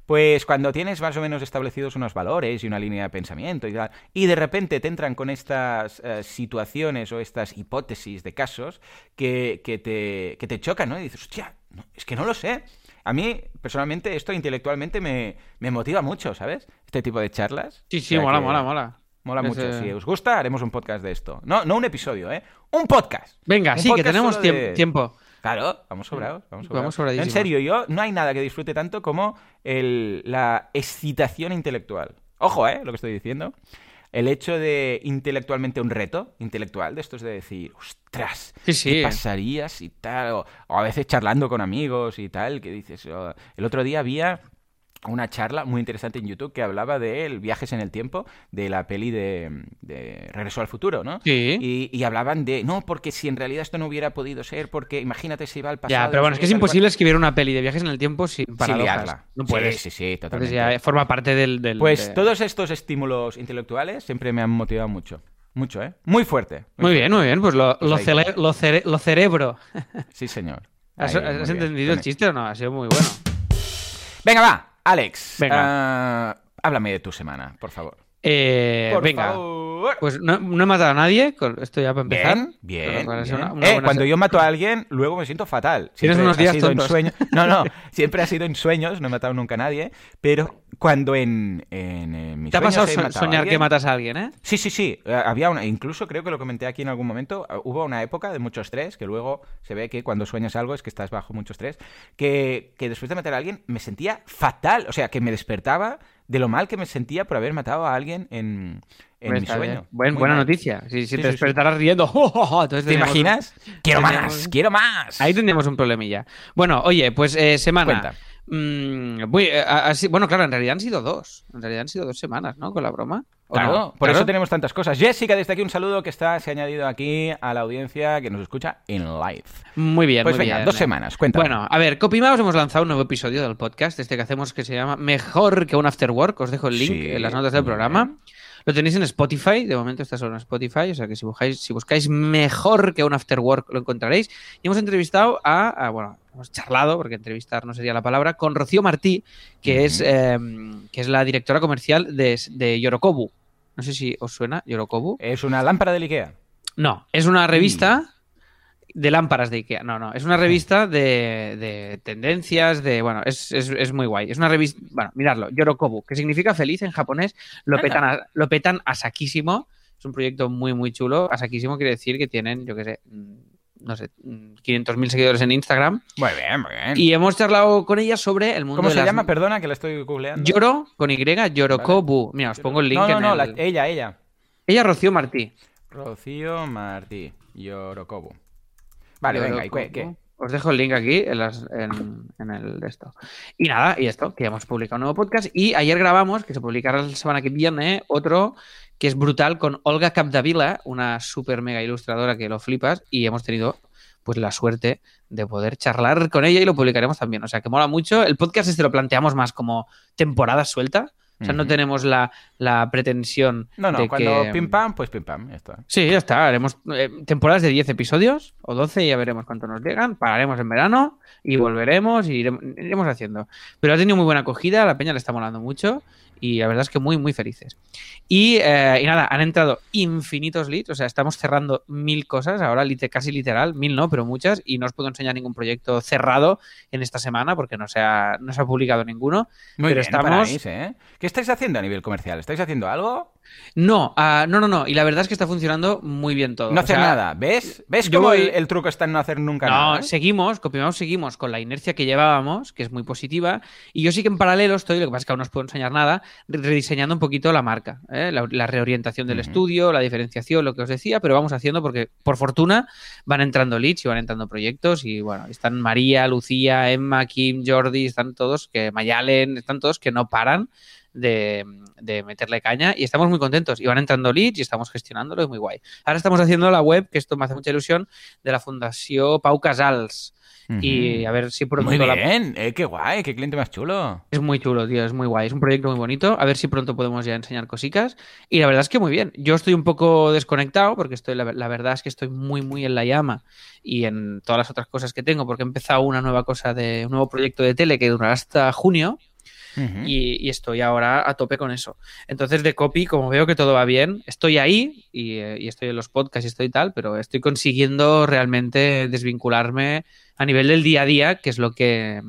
Speaker 2: Pues cuando tienes más o menos establecidos unos valores y una línea de pensamiento y tal, y de repente te entran con estas eh, situaciones o estas hipótesis de casos que, que te, que te chocan, ¿no? Y dices, hostia, no, es que no lo sé. A mí, personalmente, esto intelectualmente me, me motiva mucho, ¿sabes? Este tipo de charlas.
Speaker 1: Sí, sí,
Speaker 2: O sea
Speaker 1: mola,
Speaker 2: que
Speaker 1: mola, mola.
Speaker 2: Mola mucho. Si os gusta, haremos un podcast de esto. No, no un episodio, ¿eh? Un podcast.
Speaker 1: Venga,
Speaker 2: Un
Speaker 1: sí, que tenemos
Speaker 2: de-
Speaker 1: tiempo.
Speaker 2: Claro, vamos sobrados, vamos sobrados.
Speaker 1: Vamos.
Speaker 2: En serio, yo no hay nada que disfrute tanto como el- la excitación intelectual. Ojo, ¿eh? Lo que estoy diciendo. El hecho de intelectualmente un reto intelectual, de estos de decir, ostras,
Speaker 1: Sí, sí.
Speaker 2: ¿qué pasaría si tal? O, o a veces charlando con amigos y tal, que dices, oh, el otro día había una charla muy interesante en YouTube que hablaba de el viajes en el tiempo de la peli de, de Regreso al Futuro, ¿no?
Speaker 1: Sí.
Speaker 2: Y, y hablaban de, no, porque si en realidad esto no hubiera podido ser, porque imagínate si va al pasado.
Speaker 1: Ya, pero bueno,
Speaker 2: no
Speaker 1: es que es imposible escuchir una peli de viajes en el tiempo sin.
Speaker 2: Sin
Speaker 1: paradojas.
Speaker 2: liarla.
Speaker 1: No
Speaker 2: Sí,
Speaker 1: puedes.
Speaker 2: Sí, sí,
Speaker 1: Entonces
Speaker 2: totalmente.
Speaker 1: ya forma parte del... del-
Speaker 2: Pues
Speaker 1: de-
Speaker 2: todos estos estímulos intelectuales siempre me han motivado mucho. Mucho, ¿eh? Muy fuerte.
Speaker 1: Muy bien, muy bien. Pues lo,
Speaker 2: Pues
Speaker 1: lo, cele- lo cere- lo cerebro.
Speaker 2: Sí, señor.
Speaker 1: ¿Has,
Speaker 2: Ahí,
Speaker 1: has
Speaker 2: muy bien.
Speaker 1: entendido el chiste o no? Ha sido muy bueno.
Speaker 2: Venga, va, Alex.
Speaker 1: Venga.
Speaker 2: ah, háblame de tu semana, por favor.
Speaker 1: Eh,
Speaker 2: Por
Speaker 1: venga.
Speaker 2: favor.
Speaker 1: Pues no, no he matado a nadie, esto ya para empezar.
Speaker 2: Bien, bien.
Speaker 1: Una- una
Speaker 2: Eh, cuando yo mato a alguien, luego me siento fatal.
Speaker 1: Tienes
Speaker 2: Siempre
Speaker 1: unos
Speaker 2: ha
Speaker 1: días
Speaker 2: sido en sueños. No, no, <laughs> siempre ha sido en sueños, no he matado nunca a nadie. Pero cuando en, en, eh, mis
Speaker 1: ¿Te ha pasado so- soñar que matas a alguien, eh?
Speaker 2: Sí, sí, sí. Había una, incluso creo que lo comenté aquí en algún momento. Hubo una época de mucho estrés, que luego se ve que cuando sueñas algo es que estás bajo mucho estrés. Que, que después de matar a alguien me sentía fatal. O sea, que me despertaba de lo mal que me sentía por haber matado a alguien en, en mi sueño.
Speaker 1: Buen- buena
Speaker 2: mal.
Speaker 1: noticia. Si, si
Speaker 2: Sí,
Speaker 1: te
Speaker 2: sí, sí.
Speaker 1: despertarás riendo. <laughs> entonces
Speaker 2: ¿Te
Speaker 1: tendríamos un-
Speaker 2: imaginas? Quiero más, quiero más.
Speaker 1: Ahí tendríamos un problemilla. Bueno, oye, pues eh, semana.
Speaker 2: Cuenta.
Speaker 1: Mm, eh, así- bueno, claro, en realidad han sido dos. En realidad han sido dos semanas, ¿no? Con la broma. ¿O
Speaker 2: Claro,
Speaker 1: no?
Speaker 2: por
Speaker 1: Claro.
Speaker 2: eso tenemos tantas cosas. Jessica, desde aquí un saludo que está, se ha añadido aquí a la audiencia que nos escucha en live.
Speaker 1: Muy bien,
Speaker 2: Pues
Speaker 1: muy
Speaker 2: venga,
Speaker 1: bien.
Speaker 2: dos semanas, cuéntame.
Speaker 1: Bueno, a ver, Copimaos hemos lanzado un nuevo episodio del podcast, este que hacemos que se llama Mejor que un After Work. Os dejo el link
Speaker 2: Sí,
Speaker 1: en las notas del programa.
Speaker 2: bien.
Speaker 1: Lo tenéis en Spotify, de momento está solo en Spotify, o sea que si buscáis, si buscáis mejor que un After Work lo encontraréis. Y hemos entrevistado a, a- bueno, hemos charlado, porque entrevistar no sería la palabra, con Rocío Martí, que, es, eh, que es la directora comercial de, de Yorokobu. No sé si os suena Yorokobu.
Speaker 2: Es una lámpara del Ikea.
Speaker 1: No, es una revista de lámparas de Ikea. No, no, es una revista de, de tendencias, de... Bueno, es, es- es muy guay. Es una revista... Bueno, miradlo, Yorokobu, que significa feliz en japonés. Lo petan, a, lo petan a saquísimo. Es un proyecto muy, muy chulo. A saquísimo quiere decir que tienen, yo qué sé, mm, no sé, mm, 500.000 seguidores en Instagram.
Speaker 2: Muy bien, muy bien.
Speaker 1: Y hemos charlado con ella sobre el mundo
Speaker 2: ¿Cómo
Speaker 1: de
Speaker 2: se
Speaker 1: las-
Speaker 2: llama? Perdona que la estoy googleando.
Speaker 1: Yoro, con Y, Yorokobu. Mira, os pongo el link
Speaker 2: No, no,
Speaker 1: en
Speaker 2: no,
Speaker 1: el-
Speaker 2: la- ella, ella.
Speaker 1: Ella, Rocío Martí.
Speaker 2: Rocío Martí, Yorokobu. Vale, venga, ¿y qué? qué?
Speaker 1: Os dejo el link aquí en, las- en- en el de esto. Y nada, y esto, que hemos publicado un nuevo podcast. Y ayer grabamos, que se publicará la semana que viene, otro que es brutal con Olga Capdevila, una super mega ilustradora que lo flipas. Y hemos tenido pues la suerte de poder charlar con ella y lo publicaremos también. O sea que mola mucho. El podcast este lo planteamos más como temporada suelta. O sea, no tenemos la, la pretensión
Speaker 2: No, no,
Speaker 1: de
Speaker 2: cuando
Speaker 1: que...
Speaker 2: pim pam, pues pim pam, ya está.
Speaker 1: Sí, ya está. Haremos eh, temporadas de 10 episodios o 12 y ya veremos cuánto nos llegan. Pararemos en verano y volveremos y iremos, iremos haciendo. Pero ha tenido muy buena acogida, la peña le está molando mucho y la verdad es que muy, muy felices. Y, eh, y nada, han entrado infinitos leads, o sea, estamos cerrando mil cosas, ahora casi literal, mil no, pero muchas, y no os puedo enseñar ningún proyecto cerrado en esta semana porque no se ha, no se ha publicado ninguno.
Speaker 2: Muy
Speaker 1: Pero
Speaker 2: bien,
Speaker 1: estamos-
Speaker 2: paráis, ¿eh? ¿Qué estáis haciendo a nivel comercial? ¿Estáis haciendo algo?
Speaker 1: No, ah, no, no, no, y la verdad es que está funcionando muy bien todo.
Speaker 2: No
Speaker 1: O
Speaker 2: hacer
Speaker 1: sea,
Speaker 2: nada. ¿Ves? ¿Ves cómo
Speaker 1: voy-
Speaker 2: el, el truco está en no hacer nunca
Speaker 1: No,
Speaker 2: nada? eh?
Speaker 1: seguimos, copiamos, seguimos con la inercia que llevábamos, que es muy positiva, y yo sí que en paralelo estoy, lo que pasa es que aún no os puedo enseñar nada, re- rediseñando un poquito la marca, ¿eh? la, la reorientación del estudio, la diferenciación, lo que os decía, pero vamos haciendo porque, por fortuna, van entrando leads y van entrando proyectos, y bueno, están María, Lucía, Emma, Kim, Jordi, están todos, que Mayalen, están todos que no paran de, de meterle caña y estamos muy contentos y van entrando leads y estamos gestionándolo, es muy guay. Ahora estamos haciendo la web, que esto me hace mucha ilusión, de la Fundación Pau Casals. Y a ver si pronto
Speaker 2: Muy
Speaker 1: la-
Speaker 2: bien, eh, qué guay, qué cliente más chulo.
Speaker 1: Es muy chulo, tío, es muy guay. Es un proyecto muy bonito. A ver si pronto podemos ya enseñar cositas. Y la verdad es que muy bien. Yo estoy un poco desconectado porque estoy, la, la verdad es que estoy muy, muy en la llama y en todas las otras cosas que tengo porque he empezado una nueva cosa de un nuevo proyecto de tele que durará hasta junio Y, estoy ahora a tope con eso. Entonces, de copy, como veo que todo va bien, estoy ahí y, eh, y estoy en los podcasts y estoy tal, pero estoy consiguiendo realmente desvincularme a nivel del día a día, que es lo que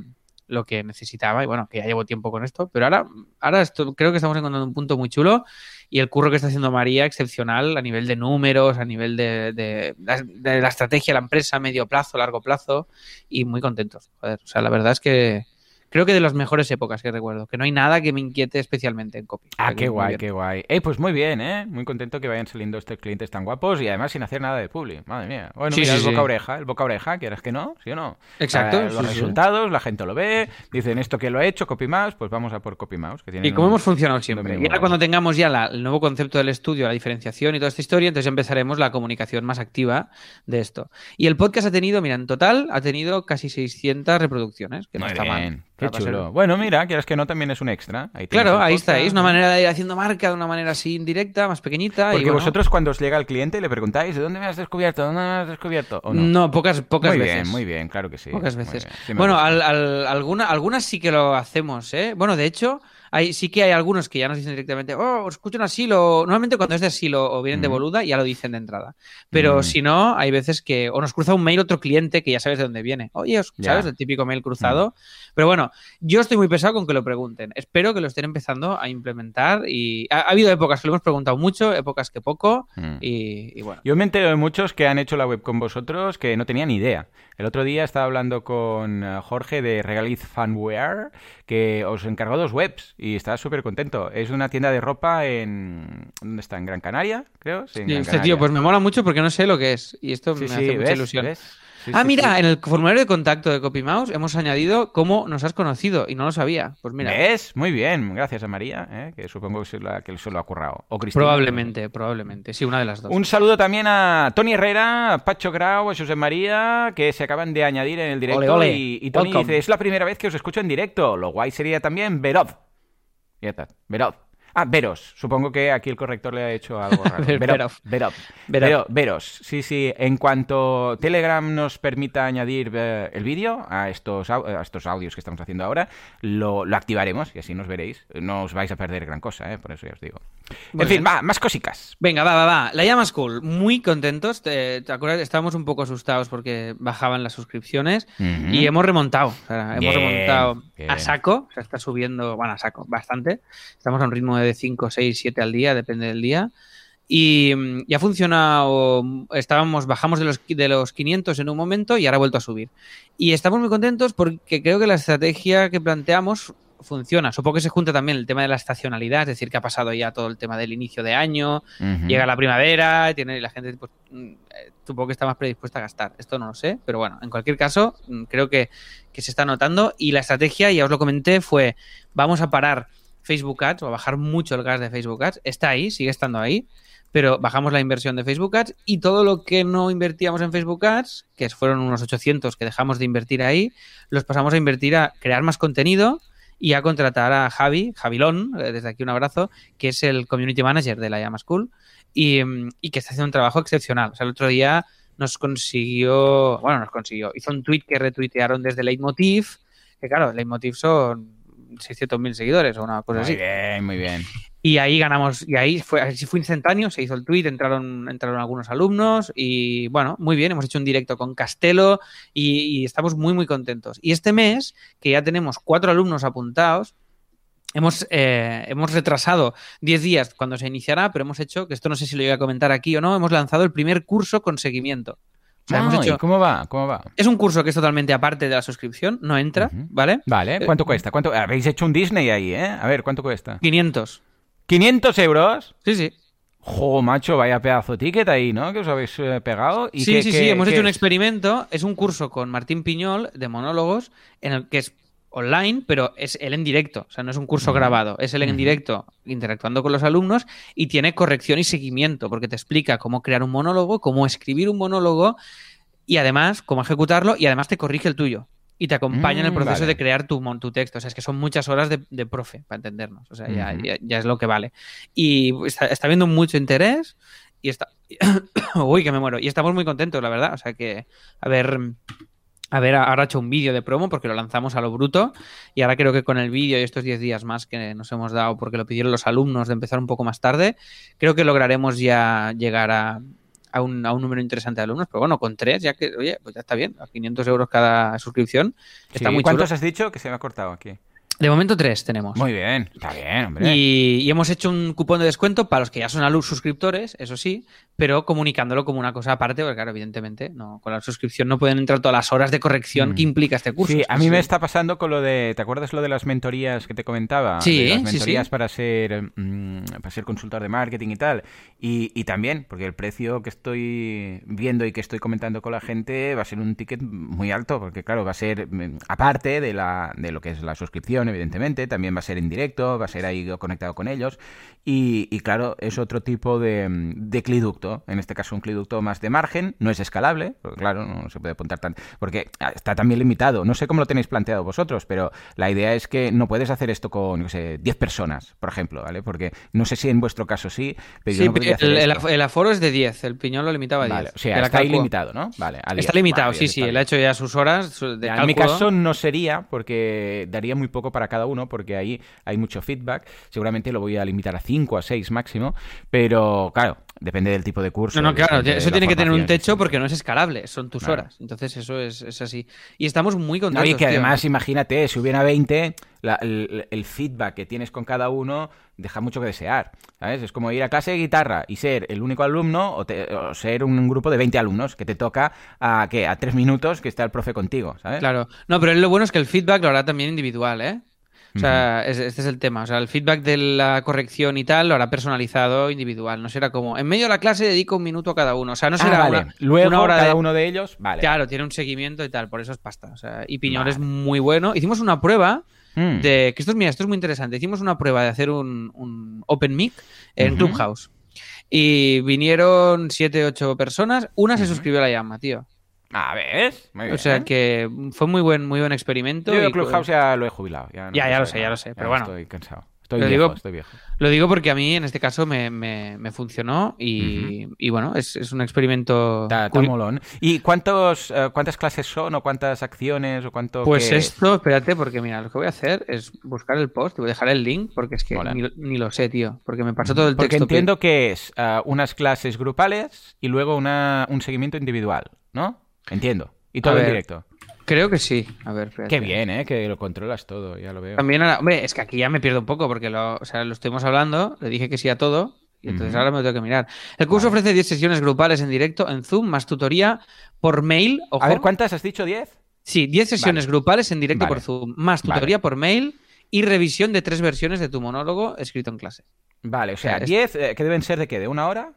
Speaker 1: lo que necesitaba y bueno, que ya llevo tiempo con esto, pero ahora, ahora creo que estamos encontrando un punto muy chulo y el curro que está haciendo María excepcional a nivel de números, a nivel de, la estrategia la empresa, medio plazo, largo plazo y muy contentos. Joder, o sea, la verdad es que, creo que de las mejores épocas que recuerdo, que no hay nada que me inquiete especialmente en copy.
Speaker 2: Ah, qué guay, qué guay. Eh, pues muy bien, ¿eh? Muy contento que vayan saliendo estos clientes tan guapos y además sin hacer nada de publi. Madre mía. Bueno, mira, el boca oreja, el boca oreja, quieras que no, ¿sí o no?
Speaker 1: Exacto.
Speaker 2: los resultados, la gente lo ve, dicen esto que lo he hecho, copy mouse, pues vamos a por copy mouse. Que
Speaker 1: y como hemos funcionado siempre. Y ahora cuando tengamos ya el nuevo concepto del estudio, la diferenciación y toda esta historia, entonces empezaremos la comunicación más activa de esto. Y el podcast ha tenido, mira, en total ha tenido casi 600 reproducciones, que no está mal.
Speaker 2: Qué chulo. Bueno, mira, quieras que no, también es un extra.
Speaker 1: claro, ahí está. Es una manera de ir haciendo marca de una manera así indirecta, más pequeñita.
Speaker 2: Porque vosotros cuando os llega el cliente le preguntáis, ¿de dónde me has descubierto? ¿Dónde me has descubierto? ¿O no?
Speaker 1: no? pocas, pocas
Speaker 2: muy
Speaker 1: veces.
Speaker 2: Muy bien, muy bien, claro que sí.
Speaker 1: Pocas veces. bueno, alguna, algunas sí que lo hacemos, ¿eh? Bueno, de hecho, hay, sí que hay algunos que ya nos dicen directamente, oh, escuchan asilo. Normalmente cuando es de asilo o vienen de boluda, ya lo dicen de entrada. Pero si no, hay veces que o nos cruza un mail otro cliente que ya sabes de dónde viene. Oye, ¿sabes? El típico mail cruzado. Pero bueno, yo estoy muy pesado con que lo pregunten. Espero que lo estén empezando a implementar. Y ha, habido épocas que lo hemos preguntado mucho, épocas que poco. Y, bueno.
Speaker 2: Yo me entero de muchos que han hecho la web con vosotros que no tenían ni idea. El otro día estaba hablando con eh, Jorge de Regaliz Fanware, que os encargó dos webs y estaba súper contento. Es una tienda de ropa en... ¿Dónde está? ¿En Gran Canaria? Creo.
Speaker 1: Sí, este tío, pues me mola mucho porque no sé lo que es. Y esto me hace mucha ilusión ah, mira, en el formulario de contacto de CopyMouse hemos añadido cómo nos has conocido y no lo sabía. Pues mira.
Speaker 2: ¿Ves? Muy bien. Gracias a María, ¿eh? que supongo que, se lo, que se lo ha currado. O
Speaker 1: Probablemente, probablemente. Sí, una de las dos.
Speaker 2: Un saludo también a Tony Herrera, Pacho Grau, a José María, que se acaban de añadir en el directo. Y, Tony dice, es la primera vez que os escucho en directo. Lo guay sería también Verov. Ya está, Verov. Ah, Veros. Supongo que aquí el corrector le ha hecho algo <laughs> raro. Veros. Veros. Veros. Sí, sí. En cuanto Telegram nos permita añadir eh, el vídeo a estos, a estos audios que estamos haciendo ahora, lo, activaremos y así nos veréis. No os vais a perder gran cosa, ¿eh? por eso ya os digo. en fin, va, más cosicas.
Speaker 1: Venga, va, va, va. La llama School. Muy contentos. ¿Te, acuerdas? Estábamos un poco asustados porque bajaban las suscripciones y hemos remontado. hemos remontado a saco. O sea, está subiendo, bueno, a saco, bastante. Estamos a un ritmo de de 5, 6, 7 al día, depende del día. Y ya ha funcionado, estábamos, bajamos de los, de los 500 en un momento y ahora ha vuelto a subir. Y estamos muy contentos porque creo que la estrategia que planteamos funciona. Supongo que se junta también el tema de la estacionalidad, es decir, que ha pasado ya todo el tema del inicio de año, llega la primavera, tiene la gente, pues, mm, eh, supongo que está más predispuesta a gastar. Esto no lo sé, pero bueno, en cualquier caso, mm, creo que, que se está notando. Y la estrategia, ya os lo comenté, fue vamos a parar Facebook Ads o bajar mucho el gas de Facebook Ads. Está ahí, sigue estando ahí, pero bajamos la inversión de Facebook Ads y todo lo que no invertíamos en Facebook Ads, que fueron unos 800 que dejamos de invertir ahí, los pasamos a invertir a crear más contenido y a contratar a Javi, Javilón, eh, desde aquí un abrazo, que es el Community Manager de la Llama School y, y que está haciendo un trabajo excepcional. O sea, el otro día nos consiguió, bueno, nos consiguió, hizo un tweet que retuitearon desde Leitmotiv, que claro, Leitmotiv son 600.000 seguidores o una cosa
Speaker 2: así.
Speaker 1: Muy
Speaker 2: bien, muy bien.
Speaker 1: Y ahí ganamos, y ahí fue, así fue instantáneo, se hizo el tweet, entraron, entraron algunos alumnos y bueno, muy bien, hemos hecho un directo con Castelo y, estamos muy, muy contentos. Y este mes, que ya tenemos cuatro alumnos apuntados, Hemos, eh, hemos retrasado 10 días cuando se iniciará, pero hemos hecho, que esto no sé si lo voy a comentar aquí o no, hemos lanzado el primer curso con seguimiento.
Speaker 2: ¿Cómo va? ¿Cómo va?
Speaker 1: Es un curso que es totalmente aparte de la suscripción, no entra, ¿vale?
Speaker 2: Vale, eh, ¿cuánto cuesta? ¿Cuánto... Habéis hecho un Disney ahí, ¿eh? A ver, ¿cuánto cuesta?
Speaker 1: 500.
Speaker 2: ¿500 euros?
Speaker 1: Sí, sí.
Speaker 2: Jo, macho, vaya pedazo de ticket ahí, ¿no? Que os habéis eh, pegado.
Speaker 1: ¿Y sí, sí, sí, hemos hecho un experimento. Es un curso con Martín Piñol de monólogos, en el que es online, pero es él en directo. O sea, no es un curso grabado, es él en directo interactuando con los alumnos y tiene corrección y seguimiento, porque te explica cómo crear un monólogo, cómo escribir un monólogo y además cómo ejecutarlo y además te corrige el tuyo y te acompaña en el mm, proceso de crear tu, tu texto. O sea, es que son muchas horas de, profe, para entendernos. O sea, ya, ya, es lo que vale. Y está, está viendo mucho interés y está... <coughs> Uy, que me muero. Y estamos muy contentos, la verdad. O sea que, a ver... A ver, ahora he hecho un vídeo de promo porque lo lanzamos a lo bruto y ahora creo que con el vídeo y estos 10 días más que nos hemos dado porque lo pidieron los alumnos de empezar un poco más tarde, creo que lograremos ya llegar a, a un, a un, número interesante de alumnos, pero bueno, con tres, ya que, oye, pues ya está bien, a 500 euros cada suscripción, está muy
Speaker 2: ¿Cuántos has dicho que se me ha cortado aquí?
Speaker 1: De momento tres tenemos.
Speaker 2: Muy bien, está bien, hombre.
Speaker 1: Y, y hemos hecho un cupón de descuento para los que ya son alumnos suscriptores, eso sí, pero comunicándolo como una cosa aparte, porque claro, evidentemente, no, con la suscripción no pueden entrar todas las horas de corrección
Speaker 2: Mm.
Speaker 1: que implica este curso.
Speaker 2: Sí, a mí me
Speaker 1: sí.
Speaker 2: está pasando con lo de, ¿te acuerdas lo de las mentorías que te comentaba?
Speaker 1: Sí,
Speaker 2: de las
Speaker 1: sí, sí.
Speaker 2: mentorías para ser mm, para ser consultor de marketing y tal. Y, y también, porque el precio que estoy viendo y que estoy comentando con la gente va a ser un ticket muy alto, porque claro, va a ser mm, aparte de la de lo que es la suscripción, evidentemente, también va a ser en directo, va a ser ahí conectado con ellos. Y, y claro, es otro tipo de, de cliducto, en este caso un cliducto más de margen, no es escalable, porque claro, no se puede apuntar tanto, porque está también limitado. No sé cómo lo tenéis planteado vosotros, pero la idea es que no puedes hacer esto con, yo qué sé, 10 personas, por ejemplo, ¿vale? Porque no sé si en vuestro caso sí, pero yo
Speaker 1: Sí,
Speaker 2: no podría hacer
Speaker 1: el,
Speaker 2: esto.
Speaker 1: aforo es de 10, el piñón lo limitaba a 10.
Speaker 2: Vale, o sea, está ilimitado, ¿no? Vale, a 10.
Speaker 1: Está limitado,
Speaker 2: Vale,
Speaker 1: sí, sí, él ha hecho ya sus horas de
Speaker 2: en mi caso no sería, porque daría muy poco para cada uno, porque ahí hay mucho feedback. Seguramente lo voy a limitar a 5 a 6 máximo, pero claro, depende del tipo de curso.
Speaker 1: No, no, claro, eso tiene que tener un techo porque no es escalable, son tus
Speaker 2: Claro.
Speaker 1: horas. Entonces eso es, es así. Y estamos muy
Speaker 2: No,
Speaker 1: contentos.
Speaker 2: y que
Speaker 1: tío.
Speaker 2: además, imagínate, si hubiera 20, la- el, el feedback que tienes con cada uno deja mucho que desear. ¿Sabes? Es como ir a clase de guitarra y ser el único alumno o, te- o ser un grupo de 20 alumnos que te toca a, ¿qué? a tres minutos que está el profe contigo. ¿sabes?
Speaker 1: Claro. No, pero lo bueno es que el feedback lo hará también individual, ¿eh? O sea, es- este es el tema. O sea, el feedback de la corrección y tal lo hará personalizado individual. No será como, en medio de la clase dedico un minuto a cada uno. O sea, no
Speaker 2: Ah,
Speaker 1: será
Speaker 2: vale.
Speaker 1: una,
Speaker 2: Luego,
Speaker 1: una hora
Speaker 2: cada
Speaker 1: de...
Speaker 2: uno de ellos, vale.
Speaker 1: Claro, tiene un seguimiento y tal, por eso es pasta. O sea, y
Speaker 2: Vale.
Speaker 1: es muy bueno. Hicimos una prueba
Speaker 2: Mm.
Speaker 1: de. Que esto es, mira, esto es muy interesante. Hicimos una prueba de hacer un, un Open Mic en. Clubhouse. Y vinieron siete, ocho personas. Una se suscribió a la llama, tío.
Speaker 2: Ah, ¿ves? Muy
Speaker 1: O sea que fue muy buen, muy buen experimento.
Speaker 2: Yo
Speaker 1: y
Speaker 2: Clubhouse ya lo he jubilado. Ya, no
Speaker 1: Ya, lo sé, ya lo sé, pero bueno.
Speaker 2: Estoy cansado. Estoy
Speaker 1: Lo
Speaker 2: viejo,
Speaker 1: digo-
Speaker 2: estoy viejo.
Speaker 1: Lo digo porque a mí en este caso me, me- me funcionó y, y bueno, es, es un experimento.
Speaker 2: Está, molón. ¿Y cuántos, eh, cuántas clases son o cuántas acciones o cuánto
Speaker 1: Pues esto, espérate, porque mira, lo que voy a hacer es buscar el post y voy a dejar el link porque es que ni, ni lo sé, tío. Porque me pasó todo el
Speaker 2: Porque
Speaker 1: texto. que-
Speaker 2: entiendo que es ah, unas clases grupales y luego una, un seguimiento individual, ¿no? Entiendo. Y todo en directo.
Speaker 1: Creo que sí. A ver, espérate.
Speaker 2: Qué bien, ¿eh? Que lo controlas todo, ya lo veo.
Speaker 1: También, ahora- hombre, es que aquí ya me pierdo un poco porque lo, o sea, lo estuvimos hablando, le dije que sí a todo y entonces ahora me lo tengo que mirar. El curso
Speaker 2: Vale.
Speaker 1: ofrece 10 sesiones grupales en directo en Zoom, más tutoría por mail. Ojo.
Speaker 2: A ver, ¿cuántas has dicho? ¿10?
Speaker 1: Sí, 10 sesiones grupales en directo
Speaker 2: Vale.
Speaker 1: por Zoom, más tutoría por mail y revisión de tres versiones de tu monólogo escrito en clase.
Speaker 2: Vale, o sea,
Speaker 1: sea, es-
Speaker 2: 10, eh, que deben ser de qué? ¿De una hora?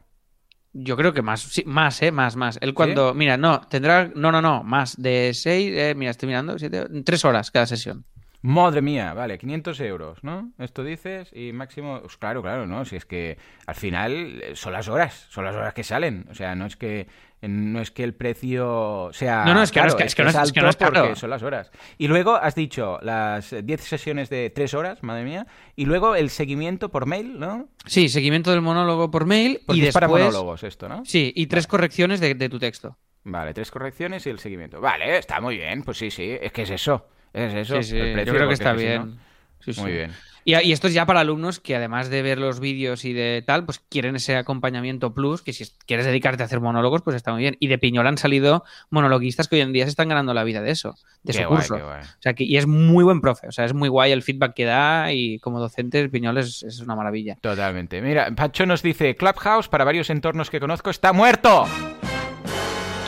Speaker 1: Yo creo que más, sí, más, eh, más, más. Él cuando, mira, no, tendrá, no, no, no, más de seis, eh, mira, estoy mirando, siete, tres horas cada sesión.
Speaker 2: Madre mía, vale, 500 euros, ¿no? Esto dices y máximo... Pues claro, claro, ¿no? Si es que al final eh, son las horas, son las horas que salen. O sea, no es que eh, no es que el precio sea
Speaker 1: No, no, es que
Speaker 2: caro,
Speaker 1: es que- es que no es- es que no es caro.
Speaker 2: porque son las horas. Y luego has dicho las eh, 10 sesiones de 3 horas, madre mía, y luego el seguimiento por mail, ¿no?
Speaker 1: Sí, seguimiento del monólogo por mail
Speaker 2: Porque
Speaker 1: y
Speaker 2: es para
Speaker 1: después,
Speaker 2: monólogos esto, ¿no?
Speaker 1: sí, y tres correcciones de, de tu texto.
Speaker 2: Vale, tres correcciones y el seguimiento. Vale, está muy bien, pues sí, sí, es que es eso. Es eso.
Speaker 1: Sí, sí,
Speaker 2: el
Speaker 1: yo creo que está
Speaker 2: si
Speaker 1: bien.
Speaker 2: no-
Speaker 1: Sí, sí.
Speaker 2: Muy bien.
Speaker 1: Y, y esto es ya para alumnos que además de ver los vídeos y de tal, pues quieren ese acompañamiento plus, que si quieres dedicarte a hacer monólogos, pues está muy bien. Y de Piñol han salido monologuistas que hoy en día se están ganando la vida de eso, de
Speaker 2: Qué
Speaker 1: ese
Speaker 2: guay,
Speaker 1: curso. O sea, que, y es muy buen profe, o sea, es muy guay el feedback que da y como docente el Piñol es, es una maravilla.
Speaker 2: Totalmente. Mira, Pacho nos dice, Clubhouse para varios entornos que conozco está muerto.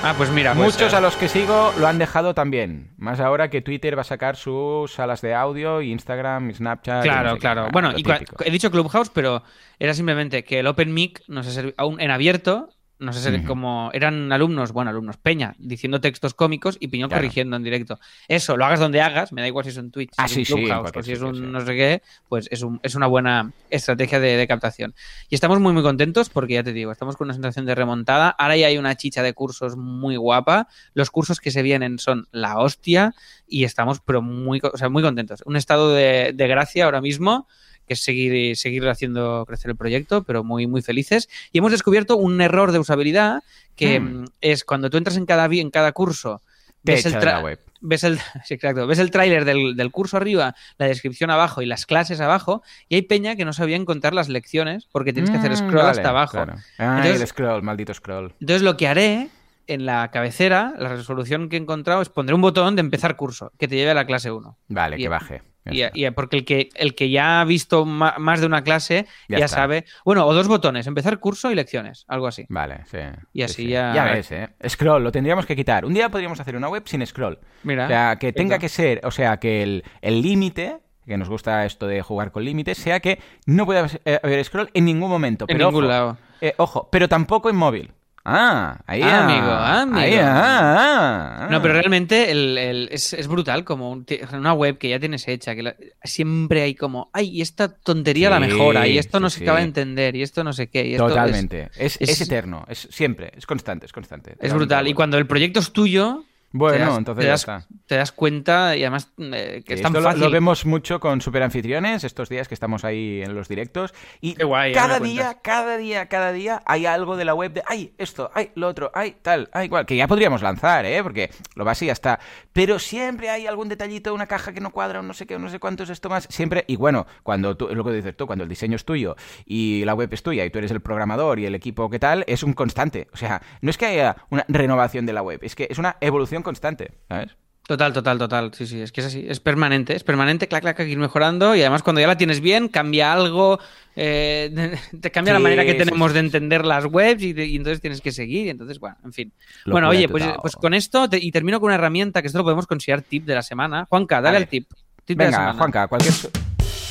Speaker 1: Ah, pues mira,
Speaker 2: Muchos a los que sigo lo han dejado también. Más ahora que Twitter va a sacar sus salas de audio, y Instagram, y Snapchat. y no
Speaker 1: Claro,
Speaker 2: sé qué.
Speaker 1: claro.
Speaker 2: Ah,
Speaker 1: Bueno, y he dicho Clubhouse, pero era simplemente que el Open Mic no se servi- aún en abierto, no sé si como eran alumnos, bueno, alumnos, Peña, diciendo textos cómicos y Piñón
Speaker 2: Claro.
Speaker 1: corrigiendo en directo. Eso, lo hagas donde hagas, me da igual si es en Twitch,
Speaker 2: Ah,
Speaker 1: si es
Speaker 2: sí,
Speaker 1: un
Speaker 2: sí,
Speaker 1: Clubhouse
Speaker 2: cualquier
Speaker 1: o si es un
Speaker 2: sí.
Speaker 1: no sé qué, pues es, un- es una buena estrategia de, de captación. Y estamos muy, muy contentos porque ya te digo, estamos con una sensación de remontada. Ahora ya hay una chicha de cursos muy guapa. Los cursos que se vienen son la hostia y estamos pero muy, o sea, muy contentos. Un estado de, de gracia ahora mismo que es seguir, seguir haciendo crecer el proyecto, pero muy, muy felices. Y hemos descubierto un error de usabilidad que
Speaker 2: Hmm.
Speaker 1: mm, es cuando tú entras en cada, en cada curso,
Speaker 2: Te
Speaker 1: ves el,
Speaker 2: la web.
Speaker 1: ves el, <laughs> sí, exacto, ves el tráiler del, del curso arriba, la descripción abajo y las clases abajo, y hay peña que no sabía encontrar las lecciones porque tienes que hacer
Speaker 2: Mm,
Speaker 1: scroll
Speaker 2: vale,
Speaker 1: hasta abajo.
Speaker 2: claro. Ah,
Speaker 1: Entonces-
Speaker 2: el scroll, maldito scroll.
Speaker 1: Entonces lo que haré en la cabecera, la resolución que he encontrado es pondré un botón de empezar curso, que te lleve a la clase 1.
Speaker 2: Vale, que baje.
Speaker 1: Y, porque el que, el que ya ha visto más de una clase
Speaker 2: Ya
Speaker 1: sabe. Bueno, o dos botones, empezar curso y lecciones, algo así.
Speaker 2: Vale, sí.
Speaker 1: Y
Speaker 2: Sí,
Speaker 1: así
Speaker 2: sí.
Speaker 1: ya-
Speaker 2: Ya ves, ¿eh? Scroll, lo tendríamos que quitar. Un día podríamos hacer una web sin scroll.
Speaker 1: Mira.
Speaker 2: O sea, que tenga que ser, o sea, que el el límite, que nos gusta esto de jugar con límites, sea que no pueda eh, haber scroll en ningún momento.
Speaker 1: En
Speaker 2: pero
Speaker 1: ningún
Speaker 2: ojo,
Speaker 1: lado.
Speaker 2: eh, ojo, pero tampoco en móvil. Ah, ahí
Speaker 1: Ah,
Speaker 2: ah,
Speaker 1: amigo, ah, amigo.
Speaker 2: ahí, ah, ah.
Speaker 1: No, pero realmente el- el- es, es brutal, como un una web que ya tienes hecha, que la- siempre hay como, ay, y esta tontería la mejora, y esto no
Speaker 2: sí,
Speaker 1: se acaba de entender, y esto no sé qué. Y esto es-
Speaker 2: Totalmente. Es, es,
Speaker 1: es-
Speaker 2: eterno, es siempre, es constante, es constante.
Speaker 1: Es, brutal. Y cuando el proyecto es tuyo,
Speaker 2: Bueno,
Speaker 1: te das,
Speaker 2: entonces
Speaker 1: te
Speaker 2: ya
Speaker 1: das-
Speaker 2: está.
Speaker 1: te das cuenta y además eh, que
Speaker 2: Sí,
Speaker 1: es tan
Speaker 2: esto lo-
Speaker 1: fácil.
Speaker 2: Lo, vemos mucho con superanfitriones estos días que estamos ahí en los directos. Y
Speaker 1: Qué guay, ya
Speaker 2: cada día, cada día, cada día hay algo de la web de ay, esto, ay, lo otro, ay, tal, ay, igual. Que ya podríamos lanzar, ¿eh? Porque lo vas y ya está. Pero siempre hay algún detallito, una caja que no cuadra, un no sé qué, un no sé cuántos, esto más. Siempre. Y bueno, cuando tú, es lo que dices tú, cuando el diseño es tuyo y la web es tuya y tú eres el programador y el equipo que tal, es un constante. O sea, no es que haya una renovación de la web, es que es una evolución constante, ¿sabes?
Speaker 1: Total, total, total. Sí, sí, es que es así. Es permanente, es permanente, clac, clac, ir mejorando. Y además, cuando ya la tienes bien, cambia algo, eh, <laughs> te cambia la manera que tenemos
Speaker 2: sí,
Speaker 1: de entender las webs y, entonces tienes que seguir. Y entonces, bueno, en fin.
Speaker 2: Locura
Speaker 1: bueno, oye, pues, pues con esto, te- y termino con una herramienta que esto lo podemos considerar tip de la semana. Juanca, dale al tip. Tip de la
Speaker 2: Venga. Juanca, cualquier.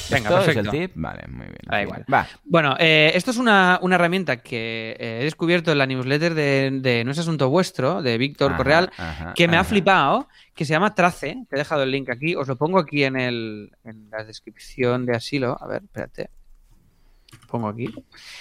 Speaker 1: Venga,
Speaker 2: ¿Esto es
Speaker 1: perfecto.
Speaker 2: el tip? Vale, muy bien.
Speaker 1: Da igual.
Speaker 2: Va.
Speaker 1: Bueno, eh, esto es una, una herramienta que eh, he descubierto en la newsletter de, de No es Asunto Vuestro, de Víctor
Speaker 2: Ajá,
Speaker 1: Correal,
Speaker 2: ajá,
Speaker 1: que me ha flipado, que se llama Trace. Te he dejado el link aquí, os lo pongo aquí en, el, en la descripción de Asilo. A ver, espérate. Pongo aquí.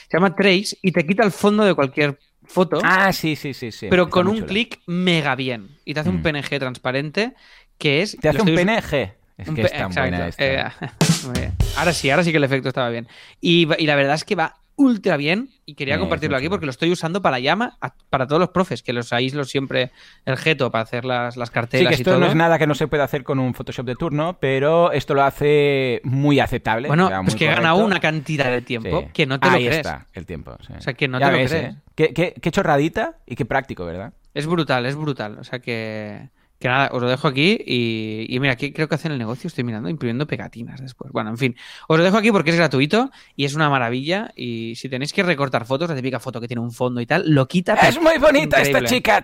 Speaker 1: Se llama Trace y te quita el fondo de cualquier foto,
Speaker 2: Ah, sí, sí, sí, sí.
Speaker 1: pero
Speaker 2: Está
Speaker 1: con un clic mega bien. Y te hace un
Speaker 2: Mm.
Speaker 1: PNG transparente que es...
Speaker 2: Te hace un PNG. Es que es tan buena
Speaker 1: exacto,
Speaker 2: esta.
Speaker 1: eh, <laughs> muy bien. ahora sí, ahora sí que el efecto estaba bien. Y, y la verdad es que va ultra bien y quería compartirlo aquí porque lo estoy usando para llama a- para todos los profes, que los aíslo siempre el jeto para hacer las, las
Speaker 2: Sí,
Speaker 1: cartelas
Speaker 2: que
Speaker 1: y
Speaker 2: esto
Speaker 1: todo.
Speaker 2: no es nada que no se pueda hacer con un Photoshop de turno, pero esto lo hace muy aceptable.
Speaker 1: Bueno, pues
Speaker 2: muy
Speaker 1: que gana
Speaker 2: correcto.
Speaker 1: una cantidad de tiempo
Speaker 2: Sí.
Speaker 1: que no te
Speaker 2: Ahí
Speaker 1: lo crees.
Speaker 2: está, el tiempo. sí.
Speaker 1: O sea, que no
Speaker 2: Ya
Speaker 1: te lo
Speaker 2: ves,
Speaker 1: crees.
Speaker 2: ¿eh? Qué, qué- qué chorradita y qué práctico, ¿verdad?
Speaker 1: Es brutal, es brutal. O sea que, que nada, os lo dejo aquí y, y mira, aquí creo que hacen el negocio, estoy mirando, imprimiendo pegatinas después. Bueno, en fin, os lo dejo aquí porque es gratuito y es una maravilla y si tenéis que recortar fotos, la típica foto que tiene un fondo y tal, lo quita.
Speaker 2: Es muy bonita esta chica.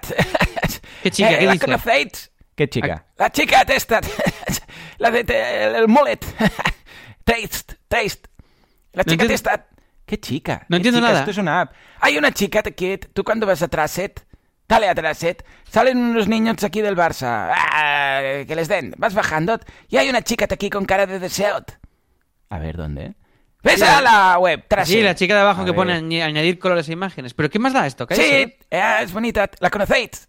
Speaker 2: <laughs>
Speaker 1: ¿Qué chica?
Speaker 2: Eh,
Speaker 1: ¿Qué
Speaker 2: ¿La
Speaker 1: dice?
Speaker 2: conocéis? ¿Qué chica? La chica esta. <laughs> La de te- el mullet. <laughs> Taste, taste. La
Speaker 1: No
Speaker 2: chica
Speaker 1: entiendo-
Speaker 2: esta. ¿Qué chica?
Speaker 1: No
Speaker 2: ¿Qué
Speaker 1: entiendo
Speaker 2: chica?
Speaker 1: nada.
Speaker 2: Esto es una app. Hay una chica, Kid. Tú cuando vas a Traset, dale a Traset. Salen unos niños aquí del Barça. Ah, que les den. Vas bajando. Y hay una chica aquí con cara de deseo. A ver, ¿dónde? ¡Ves a la web! Traset.
Speaker 1: Sí, la chica de abajo
Speaker 2: A
Speaker 1: que
Speaker 2: ver.
Speaker 1: pone añ- añadir colores e imágenes. ¿Pero qué más da esto? ¿Qué
Speaker 2: Sí,
Speaker 1: es, eh?
Speaker 2: es bonita. ¿La conocéis?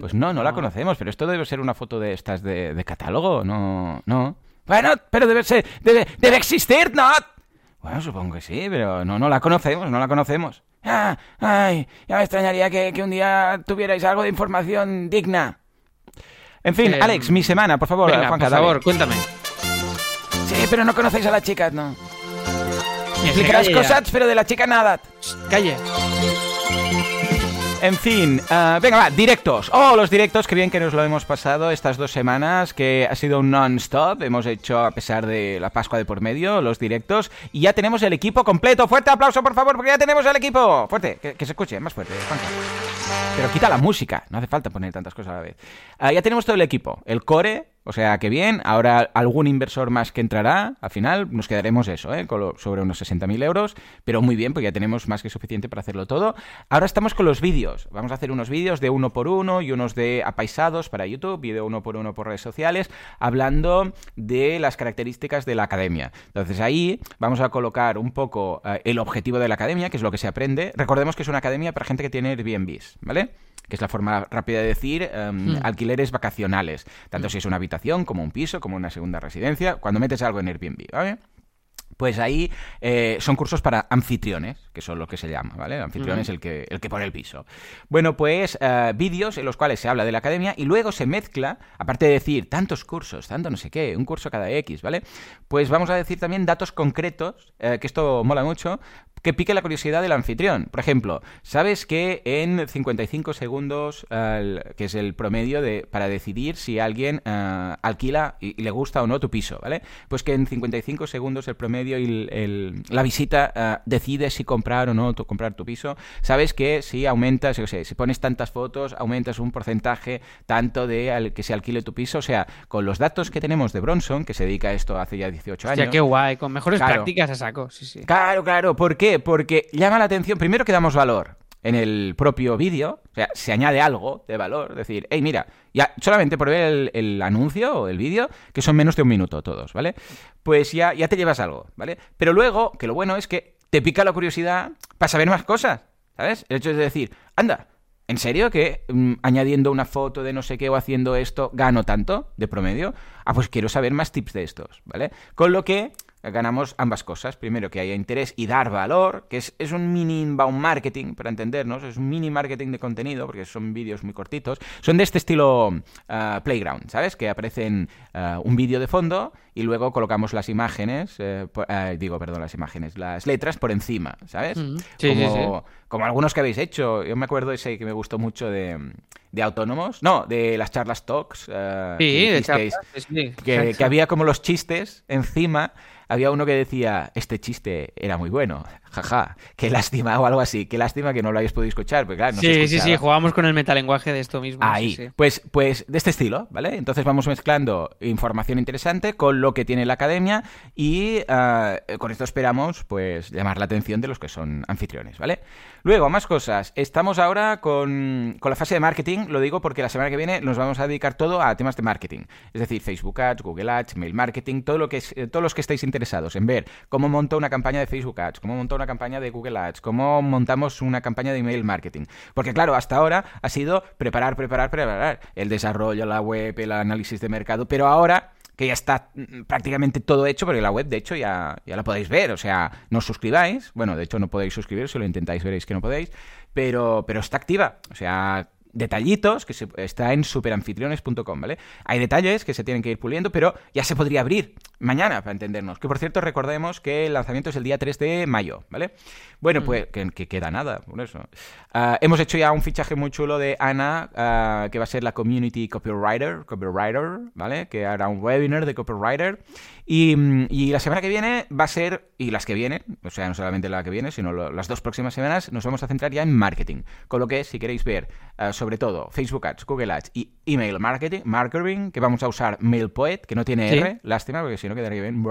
Speaker 2: Pues no, no la
Speaker 1: No.
Speaker 2: conocemos, pero esto debe ser una foto de estas de, de catálogo, no, no. Bueno, pero debe ser, debe, debe existir, ¿no? Bueno, supongo que sí, pero no, no la conocemos, no la conocemos. Ah, ay, ya me extrañaría que, que un día tuvierais algo de información digna. En fin,
Speaker 1: Eh,
Speaker 2: Alex, mi semana, por favor,
Speaker 1: Venga,
Speaker 2: Juanca,
Speaker 1: por
Speaker 2: dale.
Speaker 1: favor, cuéntame.
Speaker 2: Sí, pero no conocéis a la chica, ¿no? Explicarás cosas, pero de la chica nada.
Speaker 1: Calle.
Speaker 2: En fin, ah, venga, va, directos. Oh, los directos, qué bien que nos lo hemos pasado estas dos semanas, que ha sido un non-stop. Hemos hecho, a pesar de la Pascua de por medio, los directos. Y ya tenemos el equipo completo. Fuerte aplauso, por favor, porque ya tenemos el equipo. Fuerte, que, se escuche, más fuerte. Pero quita la música, no hace falta poner tantas cosas a la vez. Ah, ya tenemos todo el equipo. El core, o sea que bien. Ahora algún inversor más que entrará. Al final nos quedaremos eso, ¿eh? Con lo- sobre unos 60.000 euros. Pero muy bien, porque ya tenemos más que suficiente para hacerlo todo. Ahora estamos con los vídeos. Vamos a hacer unos vídeos de uno por uno y unos de apaisados para YouTube y de uno por uno por redes sociales, hablando de las características de la academia. Entonces ahí vamos a colocar un poco eh, el objetivo de la academia, que es lo que se aprende. Recordemos que es una academia para gente que tiene Airbnbs, ¿vale? Que es la forma rápida de decir em, alquileres vacacionales. Tanto si es una habitación, como un piso, como una segunda residencia, cuando metes algo en Airbnb, ¿vale? Pues ahí eh, son cursos para anfitriones, que son lo que se llama, ¿vale? El anfitrión es el que, el que pone el piso. Bueno, pues eh, vídeos en los cuales se habla de la academia y luego se mezcla, aparte de decir tantos cursos, tanto no sé qué, un curso cada X, ¿vale? Pues vamos a decir también datos concretos, eh, que esto mola mucho, que pique la curiosidad del anfitrión. Por ejemplo, ¿sabes que en 55 segundos, que es el promedio de, para decidir si alguien eh, alquila y, le gusta o no tu piso, ¿vale? Pues que en 55 segundos el promedio y la visita uh, decide si comprar o no comprar tu piso. Sabes que si aumentas, yo sé, si pones tantas fotos, aumentas un porcentaje tanto de que se alquile tu piso. O sea, con los datos que tenemos de Bronson, que se dedica a esto hace ya 18 años.
Speaker 1: Hostia, qué guay, con mejores prácticas a saco, sí, sí.
Speaker 2: Claro, claro. ¿Por Porque llama la atención, primero que damos valor en el propio vídeo, o sea, se añade algo de valor, decir, hey, mira, ya solamente por ver el, anuncio o el vídeo, que son menos de un minuto todos, ¿vale? Pues ya, ya te llevas algo, ¿vale? Pero luego, que lo bueno es que te pica la curiosidad para saber más cosas, ¿sabes? El hecho de decir, anda, ¿En serio que mm, añadiendo una foto de no sé qué o haciendo esto gano tanto de promedio? Ah, pues quiero saber más tips de estos, ¿vale? Con lo que ganamos ambas cosas. Primero, que haya interés y dar valor, que es, un mini inbound marketing, para entendernos, es un mini marketing de contenido, porque son vídeos muy cortitos. Son de este estilo uh, Playground, ¿sabes? Que aparecen uh, un vídeo de fondo y luego colocamos las imágenes, eh, uh, digo, perdón, las imágenes, las letras por encima, ¿sabes?
Speaker 1: Mm. Sí, como,
Speaker 2: sí, como algunos que habéis hecho. Yo me acuerdo ese que me gustó mucho de, de autónomos, no, de las charlas talks.
Speaker 1: sí, de
Speaker 2: charlas, que, que había como los chistes encima había uno que decía, este chiste era muy bueno, jaja, qué lástima o algo así, qué lástima que no lo hayáis podido escuchar, porque claro, no
Speaker 1: Sí, sí, sí, jugamos con el metalenguaje de esto mismo.
Speaker 2: Ahí, pues, pues de este estilo, ¿vale? Entonces vamos mezclando información interesante con lo que tiene la academia y ah, con esto esperamos, pues, llamar la atención de los que son anfitriones, ¿vale? Luego, más cosas. Estamos ahora con, con la fase de marketing, lo digo porque la semana que viene nos vamos a dedicar todo a temas de marketing, es decir, Facebook Ads, Google Ads, Mail Marketing, todo lo que es, todos los que estáis interesados en ver cómo monto una campaña de Facebook Ads, cómo monto una campaña de Google Ads, cómo montamos una campaña de email marketing. Porque claro, hasta ahora ha sido preparar, preparar, preparar el desarrollo, la web, el análisis de mercado, pero ahora que ya está mm, prácticamente todo hecho, porque la web, de hecho, ya, ya la podéis ver. O sea, no os suscribáis. Bueno, de hecho, no podéis suscribiros. Si lo intentáis, veréis que no podéis. Pero, pero está activa. O sea, detallitos que está en superanfitriones.com, ¿vale? Hay detalles que se tienen que ir puliendo, pero ya se podría abrir mañana, para entendernos. Que por cierto, recordemos que el lanzamiento es el día 3 de mayo, ¿vale? Bueno, mm. pues que, queda nada, por eso. Ah, hemos hecho ya un fichaje muy chulo de Ana, ah, que va a ser la Community Copywriter, copywriter, ¿vale? Que hará un webinar de copywriter. Y, y, la semana que viene va a ser, y las que vienen, o sea, no solamente la que viene, sino las dos próximas semanas, nos vamos a centrar ya en marketing. Con lo que, si queréis ver uh, sobre todo Facebook Ads, Google Ads y email marketing, marketing, que vamos a usar MailPoet, que no tiene R, lástima, porque si no quedaría bien.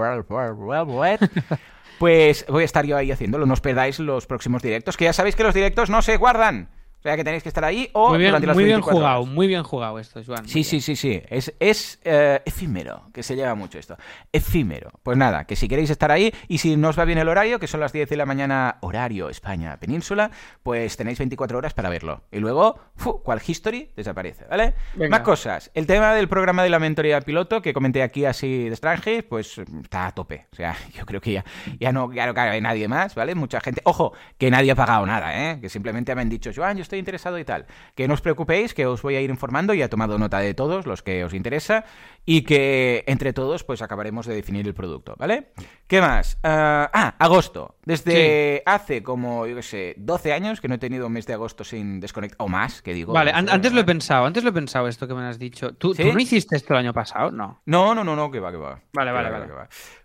Speaker 2: Pues voy a estar yo ahí haciéndolo. No os perdáis los próximos directos, que ya sabéis que los directos no se guardan. O sea que tenéis que estar ahí o
Speaker 1: muy bien,
Speaker 2: durante las
Speaker 1: Muy bien jugado, muy bien jugado esto, Joan.
Speaker 2: Sí, sí, sí, sí. Es, es eh, efímero, que se lleva mucho esto. Efímero. Pues nada, que si queréis estar ahí y si no os va bien el horario, que son las 10 de la mañana, horario España, península, pues tenéis 24 horas para verlo. Y luego, fu, cual history, desaparece, ¿vale? Más cosas. El tema del programa de la mentoría piloto, que comenté aquí así de extranjero, pues está a tope. O sea, <laughs> yo creo que ya, ya, no, ya no cabe nadie más, ¿vale? Mucha gente. Ojo, que nadie ha pagado nada, ¿eh? Que simplemente me han dicho, Joan, yo estoy interesado y tal. Que no os preocupéis, que os voy a ir informando y he tomado nota de todos los que os interesa y que entre todos pues acabaremos de definir el producto, ¿vale? ¿Qué más? ah, ah agosto. Desde hace como, yo qué sé, 12 años que no he tenido un mes de agosto sin desconectar, o más, que digo.
Speaker 1: Vale, antes lo he pensado, antes lo he pensado esto que me has dicho. ¿Tú, no hiciste esto el año pasado? No.
Speaker 2: No, no, no, no, que va, que va.
Speaker 1: Vale, vale, vale.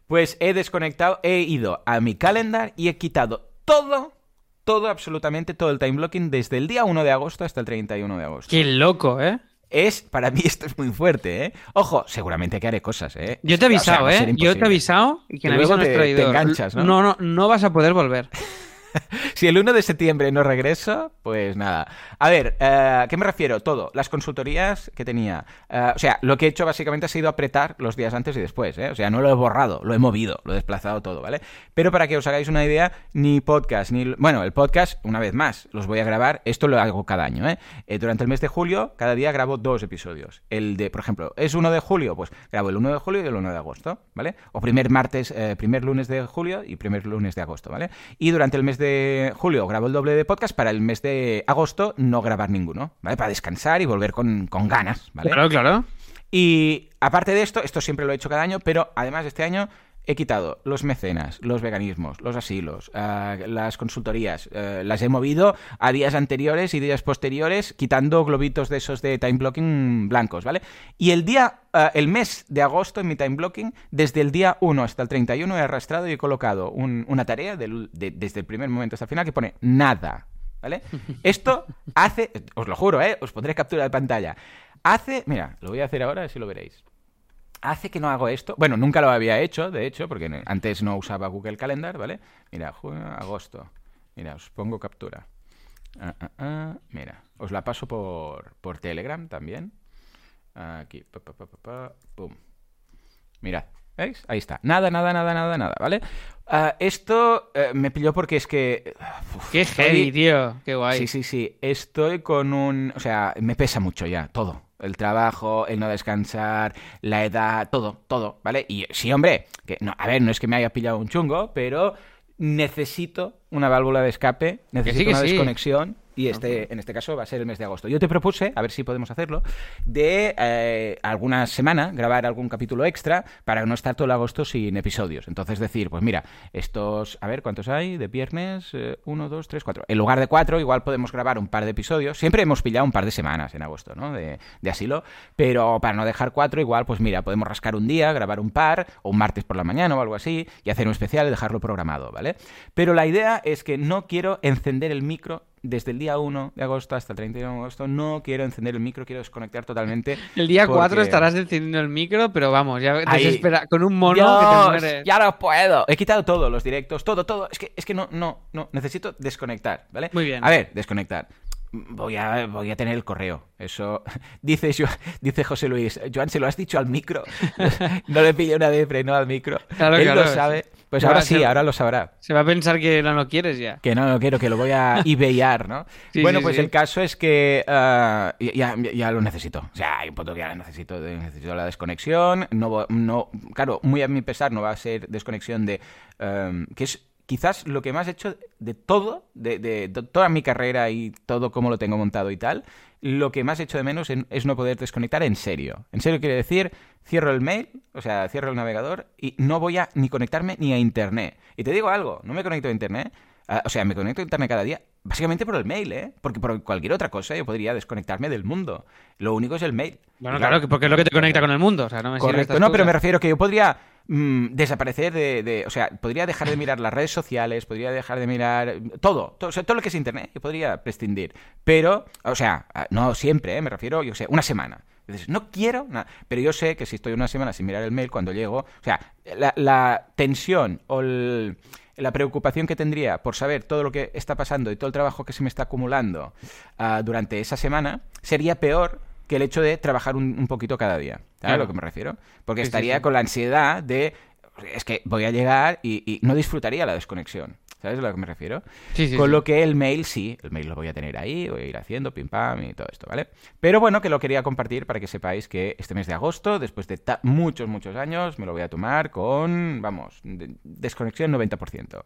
Speaker 2: Pues he desconectado, he ido a mi calendar y he quitado todo todo, absolutamente todo el time blocking desde el día 1 de agosto hasta el 31 de agosto.
Speaker 1: Qué loco, ¿eh?
Speaker 2: Es, para mí esto es muy fuerte, ¿eh? Ojo, seguramente que haré cosas, ¿eh?
Speaker 1: Yo te he avisado, ¿eh? Yo te he avisado y quien avisa no es traidor.
Speaker 2: Te enganchas, ¿no?
Speaker 1: No, no, no vas a poder volver. <laughs>
Speaker 2: si el 1 de septiembre no regreso, pues nada. A ver, ¿a eh, ¿qué me refiero? Todo. Las consultorías que tenía. Eh, o sea, lo que he hecho básicamente ha sido apretar los días antes y después, ¿eh? O sea, no lo he borrado, lo he movido, lo he desplazado todo, ¿vale? Pero para que os hagáis una idea, ni podcast, ni... Bueno, el podcast, una vez más, los voy a grabar. Esto lo hago cada año, ¿eh? durante el mes de julio, cada día grabo dos episodios. El de, por ejemplo, ¿es 1 de julio? Pues grabo el 1 de julio y el 1 de agosto, ¿vale? O primer martes, primer lunes de julio y primer lunes de agosto, ¿vale? Y durante el mes de julio grabo el doble de podcast, para el mes de agosto no grabar ninguno, ¿vale? Para descansar y volver con, ganas, ¿vale?
Speaker 1: Claro, claro.
Speaker 2: Y aparte de esto, esto siempre lo he hecho cada año, pero además este año he quitado los mecenas, los veganismos, los asilos, eh, las consultorías, eh, las he movido a días anteriores y días posteriores, quitando globitos de esos de time blocking blancos, ¿vale? Y el día, eh, el mes de agosto en mi time blocking, desde el día 1 hasta el 31 he arrastrado y he colocado una tarea desde el primer momento hasta el final que pone nada, ¿vale? <laughs> Esto hace, os lo juro, ¿eh? Os pondré captura de pantalla. Hace, mira, lo voy a hacer ahora, así lo veréis hace que no hago esto. Bueno, nunca lo había hecho, de hecho, porque antes no usaba Google Calendar, ¿vale? Mira, junio, agosto. Mira, os pongo captura. Ah, ah, ah. Mira, os la paso por, por Telegram también. Aquí, pa, pa, pa, pum. Mirad, ¿veis? Ahí está. Nada, nada, nada, nada, nada, ¿vale? esto eh, me pilló porque es que...
Speaker 1: Qué heavy, tío. Qué guay.
Speaker 2: Sí, sí, sí. Estoy con un... O sea, me pesa mucho ya, todo el trabajo, el no descansar, la edad, todo, todo, ¿vale? Y sí, hombre, que no, a ver, no es que me haya pillado un chungo, pero necesito una válvula de escape, necesito una desconexión y este, en este caso va a ser el mes de agosto. Yo te propuse, a ver si podemos hacerlo, de eh, alguna semana grabar algún capítulo extra para no estar todo el agosto sin episodios. Entonces decir, pues mira, estos, a ver, ¿cuántos hay de viernes? Eh, uno, dos, tres, cuatro. En lugar de cuatro, igual podemos grabar un par de episodios. Siempre hemos pillado un par de semanas en agosto, ¿no? De, de asilo. Pero para no dejar cuatro, igual, pues mira, podemos rascar un día, grabar un par, o un martes por la mañana o algo así, y hacer un especial y dejarlo programado, ¿vale? Pero la idea es que no quiero encender el micro desde el día 1 de agosto hasta el 31 de agosto no quiero encender el micro, quiero desconectar totalmente. <laughs>
Speaker 1: El día 4 estarás encendiendo el micro, pero vamos, ya desespera con un mono que te mueres.
Speaker 2: Ya no puedo. He quitado todo, los directos, todo, todo. Es que, es que no, no, no. Necesito desconectar, ¿vale?
Speaker 1: Muy bien.
Speaker 2: A ver, desconectar. Voy a, voy a tener el correo. Eso <laughs> dice, dice José Luis. Joan, ¿se lo has dicho al micro? <laughs> no le pillé una de no al micro.
Speaker 1: Claro,
Speaker 2: Él
Speaker 1: claro,
Speaker 2: lo sabe. Pues ahora sí, ahora lo sabrá.
Speaker 1: Se va a pensar que no lo quieres ya.
Speaker 2: Que no lo quiero, que lo voy a <laughs> eBayar, ¿no? bueno, pues el caso es que uh, ya, ya, lo necesito. O sea, hay un punto que ya necesito. Necesito la desconexión. No, no, claro, muy a mi pesar no va a ser desconexión de... Um, que es quizás lo que más he hecho de todo, de, de, toda mi carrera y todo como lo tengo montado y tal, lo que más he hecho de menos es no poder desconectar en serio. En serio quiere decir, cierro el mail, o sea, cierro el navegador y no voy a ni conectarme ni a internet. Y te digo algo, no me conecto a internet, o sea, me conecto a internet cada día, básicamente por el mail, ¿eh? Porque por cualquier otra cosa yo podría desconectarme del mundo. Lo único es el mail.
Speaker 1: Bueno, claro, porque es lo que te conecta con el mundo. O sea, no me
Speaker 2: Correcto, no, pero me refiero que yo podría Mm, desaparecer de, O sea, podría dejar de mirar las redes sociales, podría dejar de mirar todo, todo, todo lo que es Internet, yo podría prescindir. Pero, o sea, ah, no siempre, ¿eh? me refiero, yo sé, una semana. Dices, no quiero nada. Pero yo sé que si estoy una semana sin mirar el mail, cuando llego, o sea, la, tensión o la preocupación que tendría por saber todo lo que está pasando y todo el trabajo que se me está acumulando ah, durante esa semana sería peor que el hecho de trabajar un, poquito cada día. ¿Sabes a lo que me refiero? Porque estaría con la ansiedad de es que voy a llegar y, no disfrutaría la desconexión. ¿Sabes a lo que me refiero? Con lo que el mail sí, el mail lo voy a tener ahí, voy a ir haciendo pim pam y todo esto, ¿vale? Pero bueno, que lo quería compartir para que sepáis que este mes de agosto, después de muchos, muchos años, me lo voy a tomar con, vamos, desconexión 90%.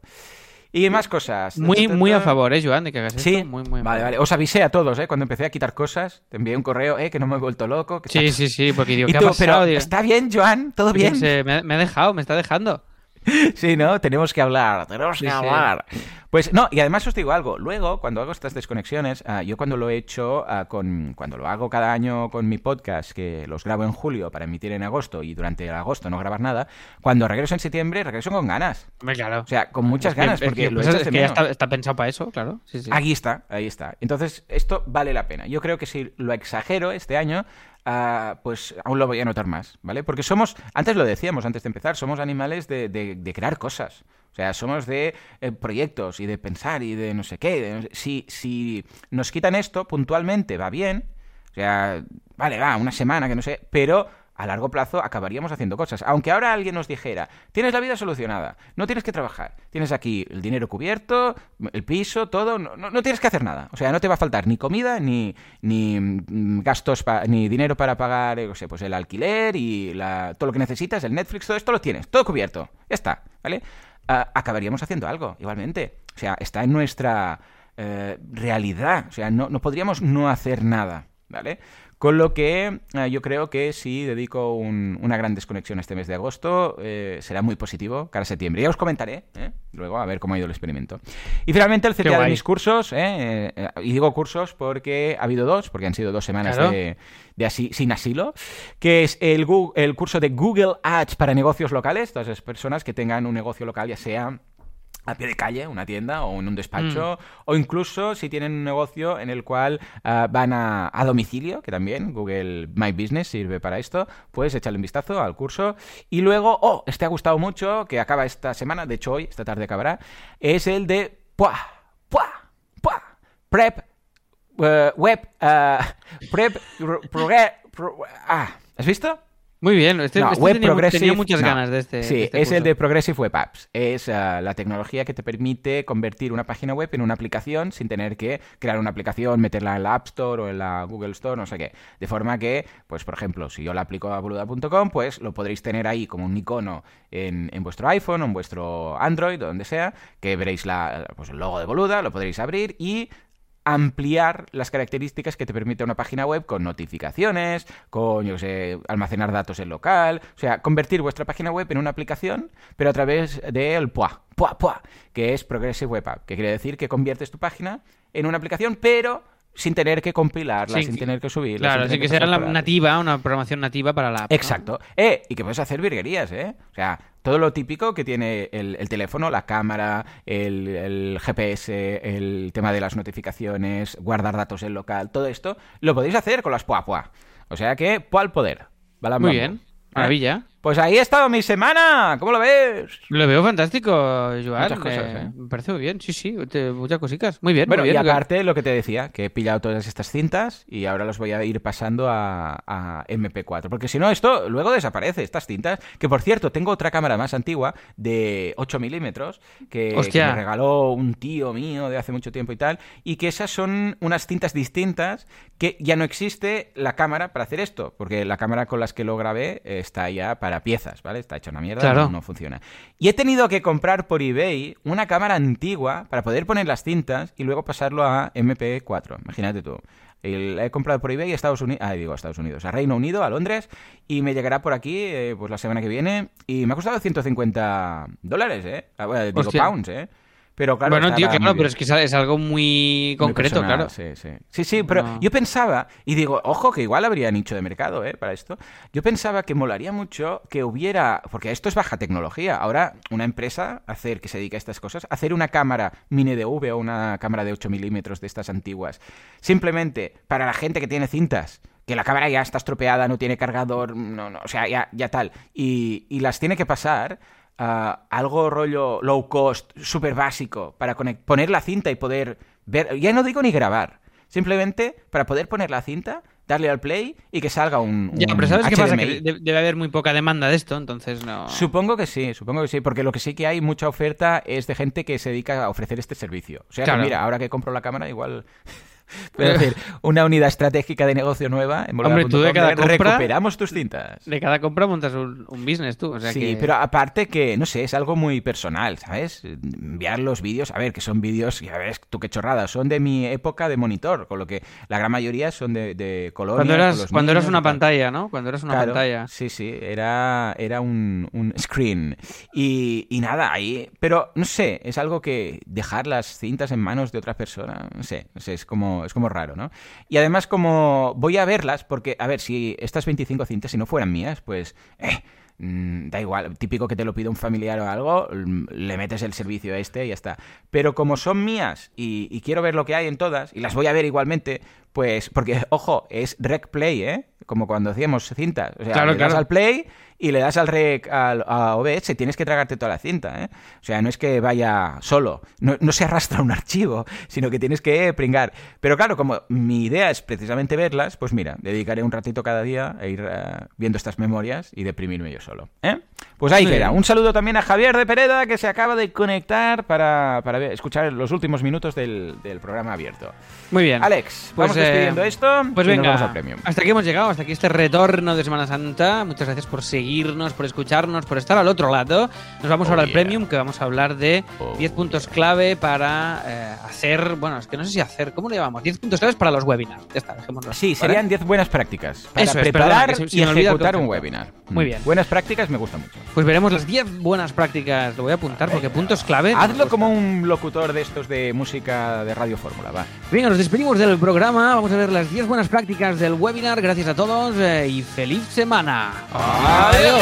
Speaker 2: Y más cosas.
Speaker 1: Muy, muy a favor, ¿eh, Joan, de que hagas
Speaker 2: sí.
Speaker 1: esto? Muy, muy
Speaker 2: vale, vale. Os avisé a todos, ¿eh? Cuando empecé a quitar cosas, te envié un correo, ¿eh? Que no me he vuelto loco.
Speaker 1: sí, sí, sí, porque digo, <laughs> ¿qué ha pasado?
Speaker 2: Pero, ¿está bien, Joan? ¿Todo bien?
Speaker 1: me, me ha dejado, me está dejando. <laughs>
Speaker 2: Sí, ¿no? Tenemos que hablar, tenemos que hablar. Pues no, y además os digo algo, luego cuando hago estas desconexiones, ah, yo cuando lo he hecho, ah, con, cuando lo hago cada año con mi podcast, que los grabo en julio para emitir en agosto y durante agosto no grabar nada, cuando regreso en septiembre, regreso con ganas.
Speaker 1: Claro.
Speaker 2: O sea, con muchas ganas, porque lo
Speaker 1: es que ya está, pensado para eso, claro. Sí,
Speaker 2: Ahí está, ahí está. Entonces, esto vale la pena. Yo creo que si lo exagero este año, Ah, pues aún lo voy a notar más, ¿vale? Porque somos, antes lo decíamos, antes de empezar, somos animales de, crear cosas. O sea, somos de eh, proyectos y de pensar y de no sé qué. si, si nos quitan esto puntualmente, va bien. O sea, vale, va, una semana, que no sé, pero a largo plazo acabaríamos haciendo cosas. Aunque ahora alguien nos dijera, tienes la vida solucionada, no tienes que trabajar, tienes aquí el dinero cubierto, el piso, todo, no, no, tienes que hacer nada. O sea, no te va a faltar ni comida, ni, ni mm, gastos, ni dinero para pagar, eh, sé, pues el alquiler y la, todo lo que necesitas, el Netflix, todo esto lo tienes, todo cubierto. Ya está, ¿vale? acabaríamos haciendo algo, igualmente. O sea, está en nuestra eh, realidad. O sea, no, no podríamos no hacer nada, ¿vale? Con lo que eh, yo creo que si dedico un- una gran desconexión este mes de agosto, eh, será muy positivo cara a septiembre. Ya os comentaré, ¿eh? luego, a ver cómo ha ido el experimento. Y finalmente el CTA de mis cursos, ¿eh? Y digo cursos porque ha habido dos, porque han sido dos semanas
Speaker 1: Claro.
Speaker 2: de, de asi- sin asilo, que es el, el curso de Google Ads para negocios locales, todas las personas que tengan un negocio local, ya sea a pie de calle, una tienda o en un despacho, o incluso si tienen un negocio en el cual ah, van a, a domicilio, que también Google My Business sirve para esto, pues échale un vistazo al curso. Y luego, oh, este ha gustado mucho, que acaba esta semana, de hecho hoy, esta tarde acabará, es el de Pua, Pua, Pua, Prep, eh, Web, ah, Prep, pro- ah, ¿has visto?
Speaker 1: Muy bien, este,
Speaker 2: No,
Speaker 1: este
Speaker 2: Web
Speaker 1: tenía, muchas
Speaker 2: no.
Speaker 1: ganas de este.
Speaker 2: Sí,
Speaker 1: de este
Speaker 2: es el de Progressive Web Apps. Es ah, la tecnología que te permite convertir una página web en una aplicación sin tener que crear una aplicación, meterla en la App Store o en la Google Store, no sé qué. De forma que, pues por ejemplo, si yo la aplico a boluda.com, pues lo podréis tener ahí como un icono en, en vuestro iPhone o en vuestro Android o donde sea, que veréis la, pues, el logo de boluda, lo podréis abrir y ampliar las características que te permite una página web con notificaciones, con, yo sé, almacenar datos en local, o sea, convertir vuestra página web en una aplicación, pero a través del PUA, PUA, PUA, que es Progressive Web App, que quiere decir que conviertes tu página en una aplicación, pero sin tener que compilarla,
Speaker 1: Sin
Speaker 2: sin,
Speaker 1: que-
Speaker 2: tener que subirla.
Speaker 1: Claro,
Speaker 2: sin tener
Speaker 1: que será la nativa, una programación nativa para la app. ¿no?
Speaker 2: Exacto. Eh, y que puedes hacer virguerías, ¿eh? O sea, todo lo típico que tiene el, el teléfono, la cámara, el, el GPS, el tema de las notificaciones, guardar datos en local, todo esto, lo podéis hacer con las Pua Pua. O sea que, Pua al poder.
Speaker 1: Muy bien, maravilla.
Speaker 2: Pues ahí ha estado mi semana. ¿Cómo lo ves?
Speaker 1: Lo veo fantástico, Joan.
Speaker 2: Muchas cosas,
Speaker 1: me,
Speaker 2: ¿eh?
Speaker 1: me parece muy bien, sí, sí, te- muchas cositas. Muy bien,
Speaker 2: Bueno,
Speaker 1: muy
Speaker 2: y
Speaker 1: bien.
Speaker 2: aparte lo que te decía, que he pillado todas estas cintas y ahora los voy a ir pasando a, a MP4. Porque si no, esto luego desaparece, estas cintas. Que por cierto, tengo otra cámara más antigua de 8 milímetros que, me regaló un tío mío de hace mucho tiempo y tal. Y que esas son unas cintas distintas que ya no existe la cámara para hacer esto. Porque la cámara con las que lo grabé está ya para piezas, ¿vale? Está hecha una mierda,
Speaker 1: Claro.
Speaker 2: no, no funciona. Y he tenido que comprar por eBay una cámara antigua para poder poner las cintas y luego pasarlo a MP4. Imagínate tú. El- he comprado por eBay a Estados Unidos, ah, digo a Estados Unidos, a Reino Unido, a Londres, y me llegará por aquí eh, pues la semana que viene. Y me ha costado 150 dólares, ¿eh? Ah, bueno, digo
Speaker 1: Hostia.
Speaker 2: pounds, ¿eh? Pero claro,
Speaker 1: bueno, tío, claro, pero es que es algo muy
Speaker 2: Muy
Speaker 1: concreto,
Speaker 2: personal,
Speaker 1: claro.
Speaker 2: Sí, sí. Sí, sí, pero
Speaker 1: No.
Speaker 2: yo pensaba, y digo, ojo, que igual habría nicho de mercado, ¿eh? Para esto. Yo pensaba que molaría mucho que hubiera, porque esto es baja tecnología. Ahora, una empresa, hacer que se dedica a estas cosas, hacer una cámara mini DV o una cámara de 8 milímetros de estas antiguas, simplemente para la gente que tiene cintas. Que la cámara ya está estropeada, no tiene cargador, no, no, o sea, ya, ya tal. Y, y las tiene que pasar a algo rollo low cost, súper básico, para poner la cinta y poder ver, ya no digo ni grabar, simplemente para poder poner la cinta, darle al play y que salga un,
Speaker 1: Ya,
Speaker 2: un
Speaker 1: pero ¿sabes qué pasa? Que de- debe haber muy poca demanda de esto, entonces no.
Speaker 2: Supongo que sí, supongo que sí, porque lo que sí que hay mucha oferta es de gente que se dedica a ofrecer este servicio. O sea, que mira, ahora que compro la cámara, igual <laughs> puedo decir una unidad estratégica de negocio nueva en
Speaker 1: Hombre, tú de cada compra-
Speaker 2: recuperamos tus cintas.
Speaker 1: De cada compra montas un, un business tú. O sea
Speaker 2: sí,
Speaker 1: que...
Speaker 2: pero aparte que, no sé, es algo muy personal, ¿sabes? Enviar los vídeos, a ver, que son vídeos, ya ves, tú qué chorrada, son de mi época de monitor, con lo que la gran mayoría son de, de colonias,
Speaker 1: Cuando eras, cuando eras una pantalla, ¿no? Cuando eras una
Speaker 2: Claro,
Speaker 1: pantalla.
Speaker 2: Sí, sí, era, era un, un screen. Y, y nada, ahí. Pero no sé, es algo que dejar las cintas en manos de otra persona, no sé, no sé, es como, es como raro, ¿no? Y además, como voy a verlas, porque, a ver, si estas 25 cintas, si no fueran mías, pues. eh, mm, da igual, típico que te lo pida un familiar o algo, mm, le metes el servicio a este y ya está. Pero como son mías y, y quiero ver lo que hay en todas, y las voy a ver igualmente, pues, porque, ojo, es rec play, ¿eh? Como cuando hacíamos cintas. O sea,
Speaker 1: Claro,
Speaker 2: le das
Speaker 1: claro.
Speaker 2: al play y le das al rec al, a OBS, tienes que tragarte toda la cinta, ¿eh? O sea, no es que vaya solo, no, no se arrastra un archivo, sino que tienes que pringar. Pero claro, como mi idea es precisamente verlas, pues mira, dedicaré un ratito cada día a ir eh, viendo estas memorias y deprimirme yo solo, ¿eh? Pues ahí
Speaker 1: Muy
Speaker 2: queda. Un saludo también a Javier de Pereda, que se acaba de conectar para, para escuchar los últimos minutos del, del programa abierto.
Speaker 1: Muy bien.
Speaker 2: Alex,
Speaker 1: Pues,
Speaker 2: vamos
Speaker 1: eh,
Speaker 2: despidiendo esto
Speaker 1: Pues
Speaker 2: y nos
Speaker 1: venga,
Speaker 2: vamos al premium.
Speaker 1: hasta aquí hemos llegado, hasta aquí este retorno de Semana Santa. Muchas gracias por seguir seguirnos, por escucharnos, por estar al otro lado. Nos vamos
Speaker 2: Oh,
Speaker 1: ahora al
Speaker 2: yeah.
Speaker 1: Premium, que vamos a hablar de
Speaker 2: Oh.
Speaker 1: 10 puntos clave para eh, hacer, bueno, es que no sé si hacer, ¿cómo le llamamos? 10 puntos claves para los webinars. Ya está, dejémoslo.
Speaker 2: Sí,
Speaker 1: ¿vale?
Speaker 2: serían 10 buenas prácticas para
Speaker 1: Eso es,
Speaker 2: preparar
Speaker 1: perdona, que se-
Speaker 2: y ejecutar un webinar.
Speaker 1: Muy
Speaker 2: Mm.
Speaker 1: bien.
Speaker 2: Buenas prácticas me gusta mucho.
Speaker 1: Pues veremos las 10 buenas prácticas. Lo voy a apuntar porque puntos clave.
Speaker 2: Hazlo como un locutor de estos de música de Radio Fórmula, va.
Speaker 1: Venga, nos despedimos del programa. Vamos a ver las 10 buenas prácticas del webinar. Gracias a todos eh, y feliz semana.
Speaker 2: Adiós. Valeu.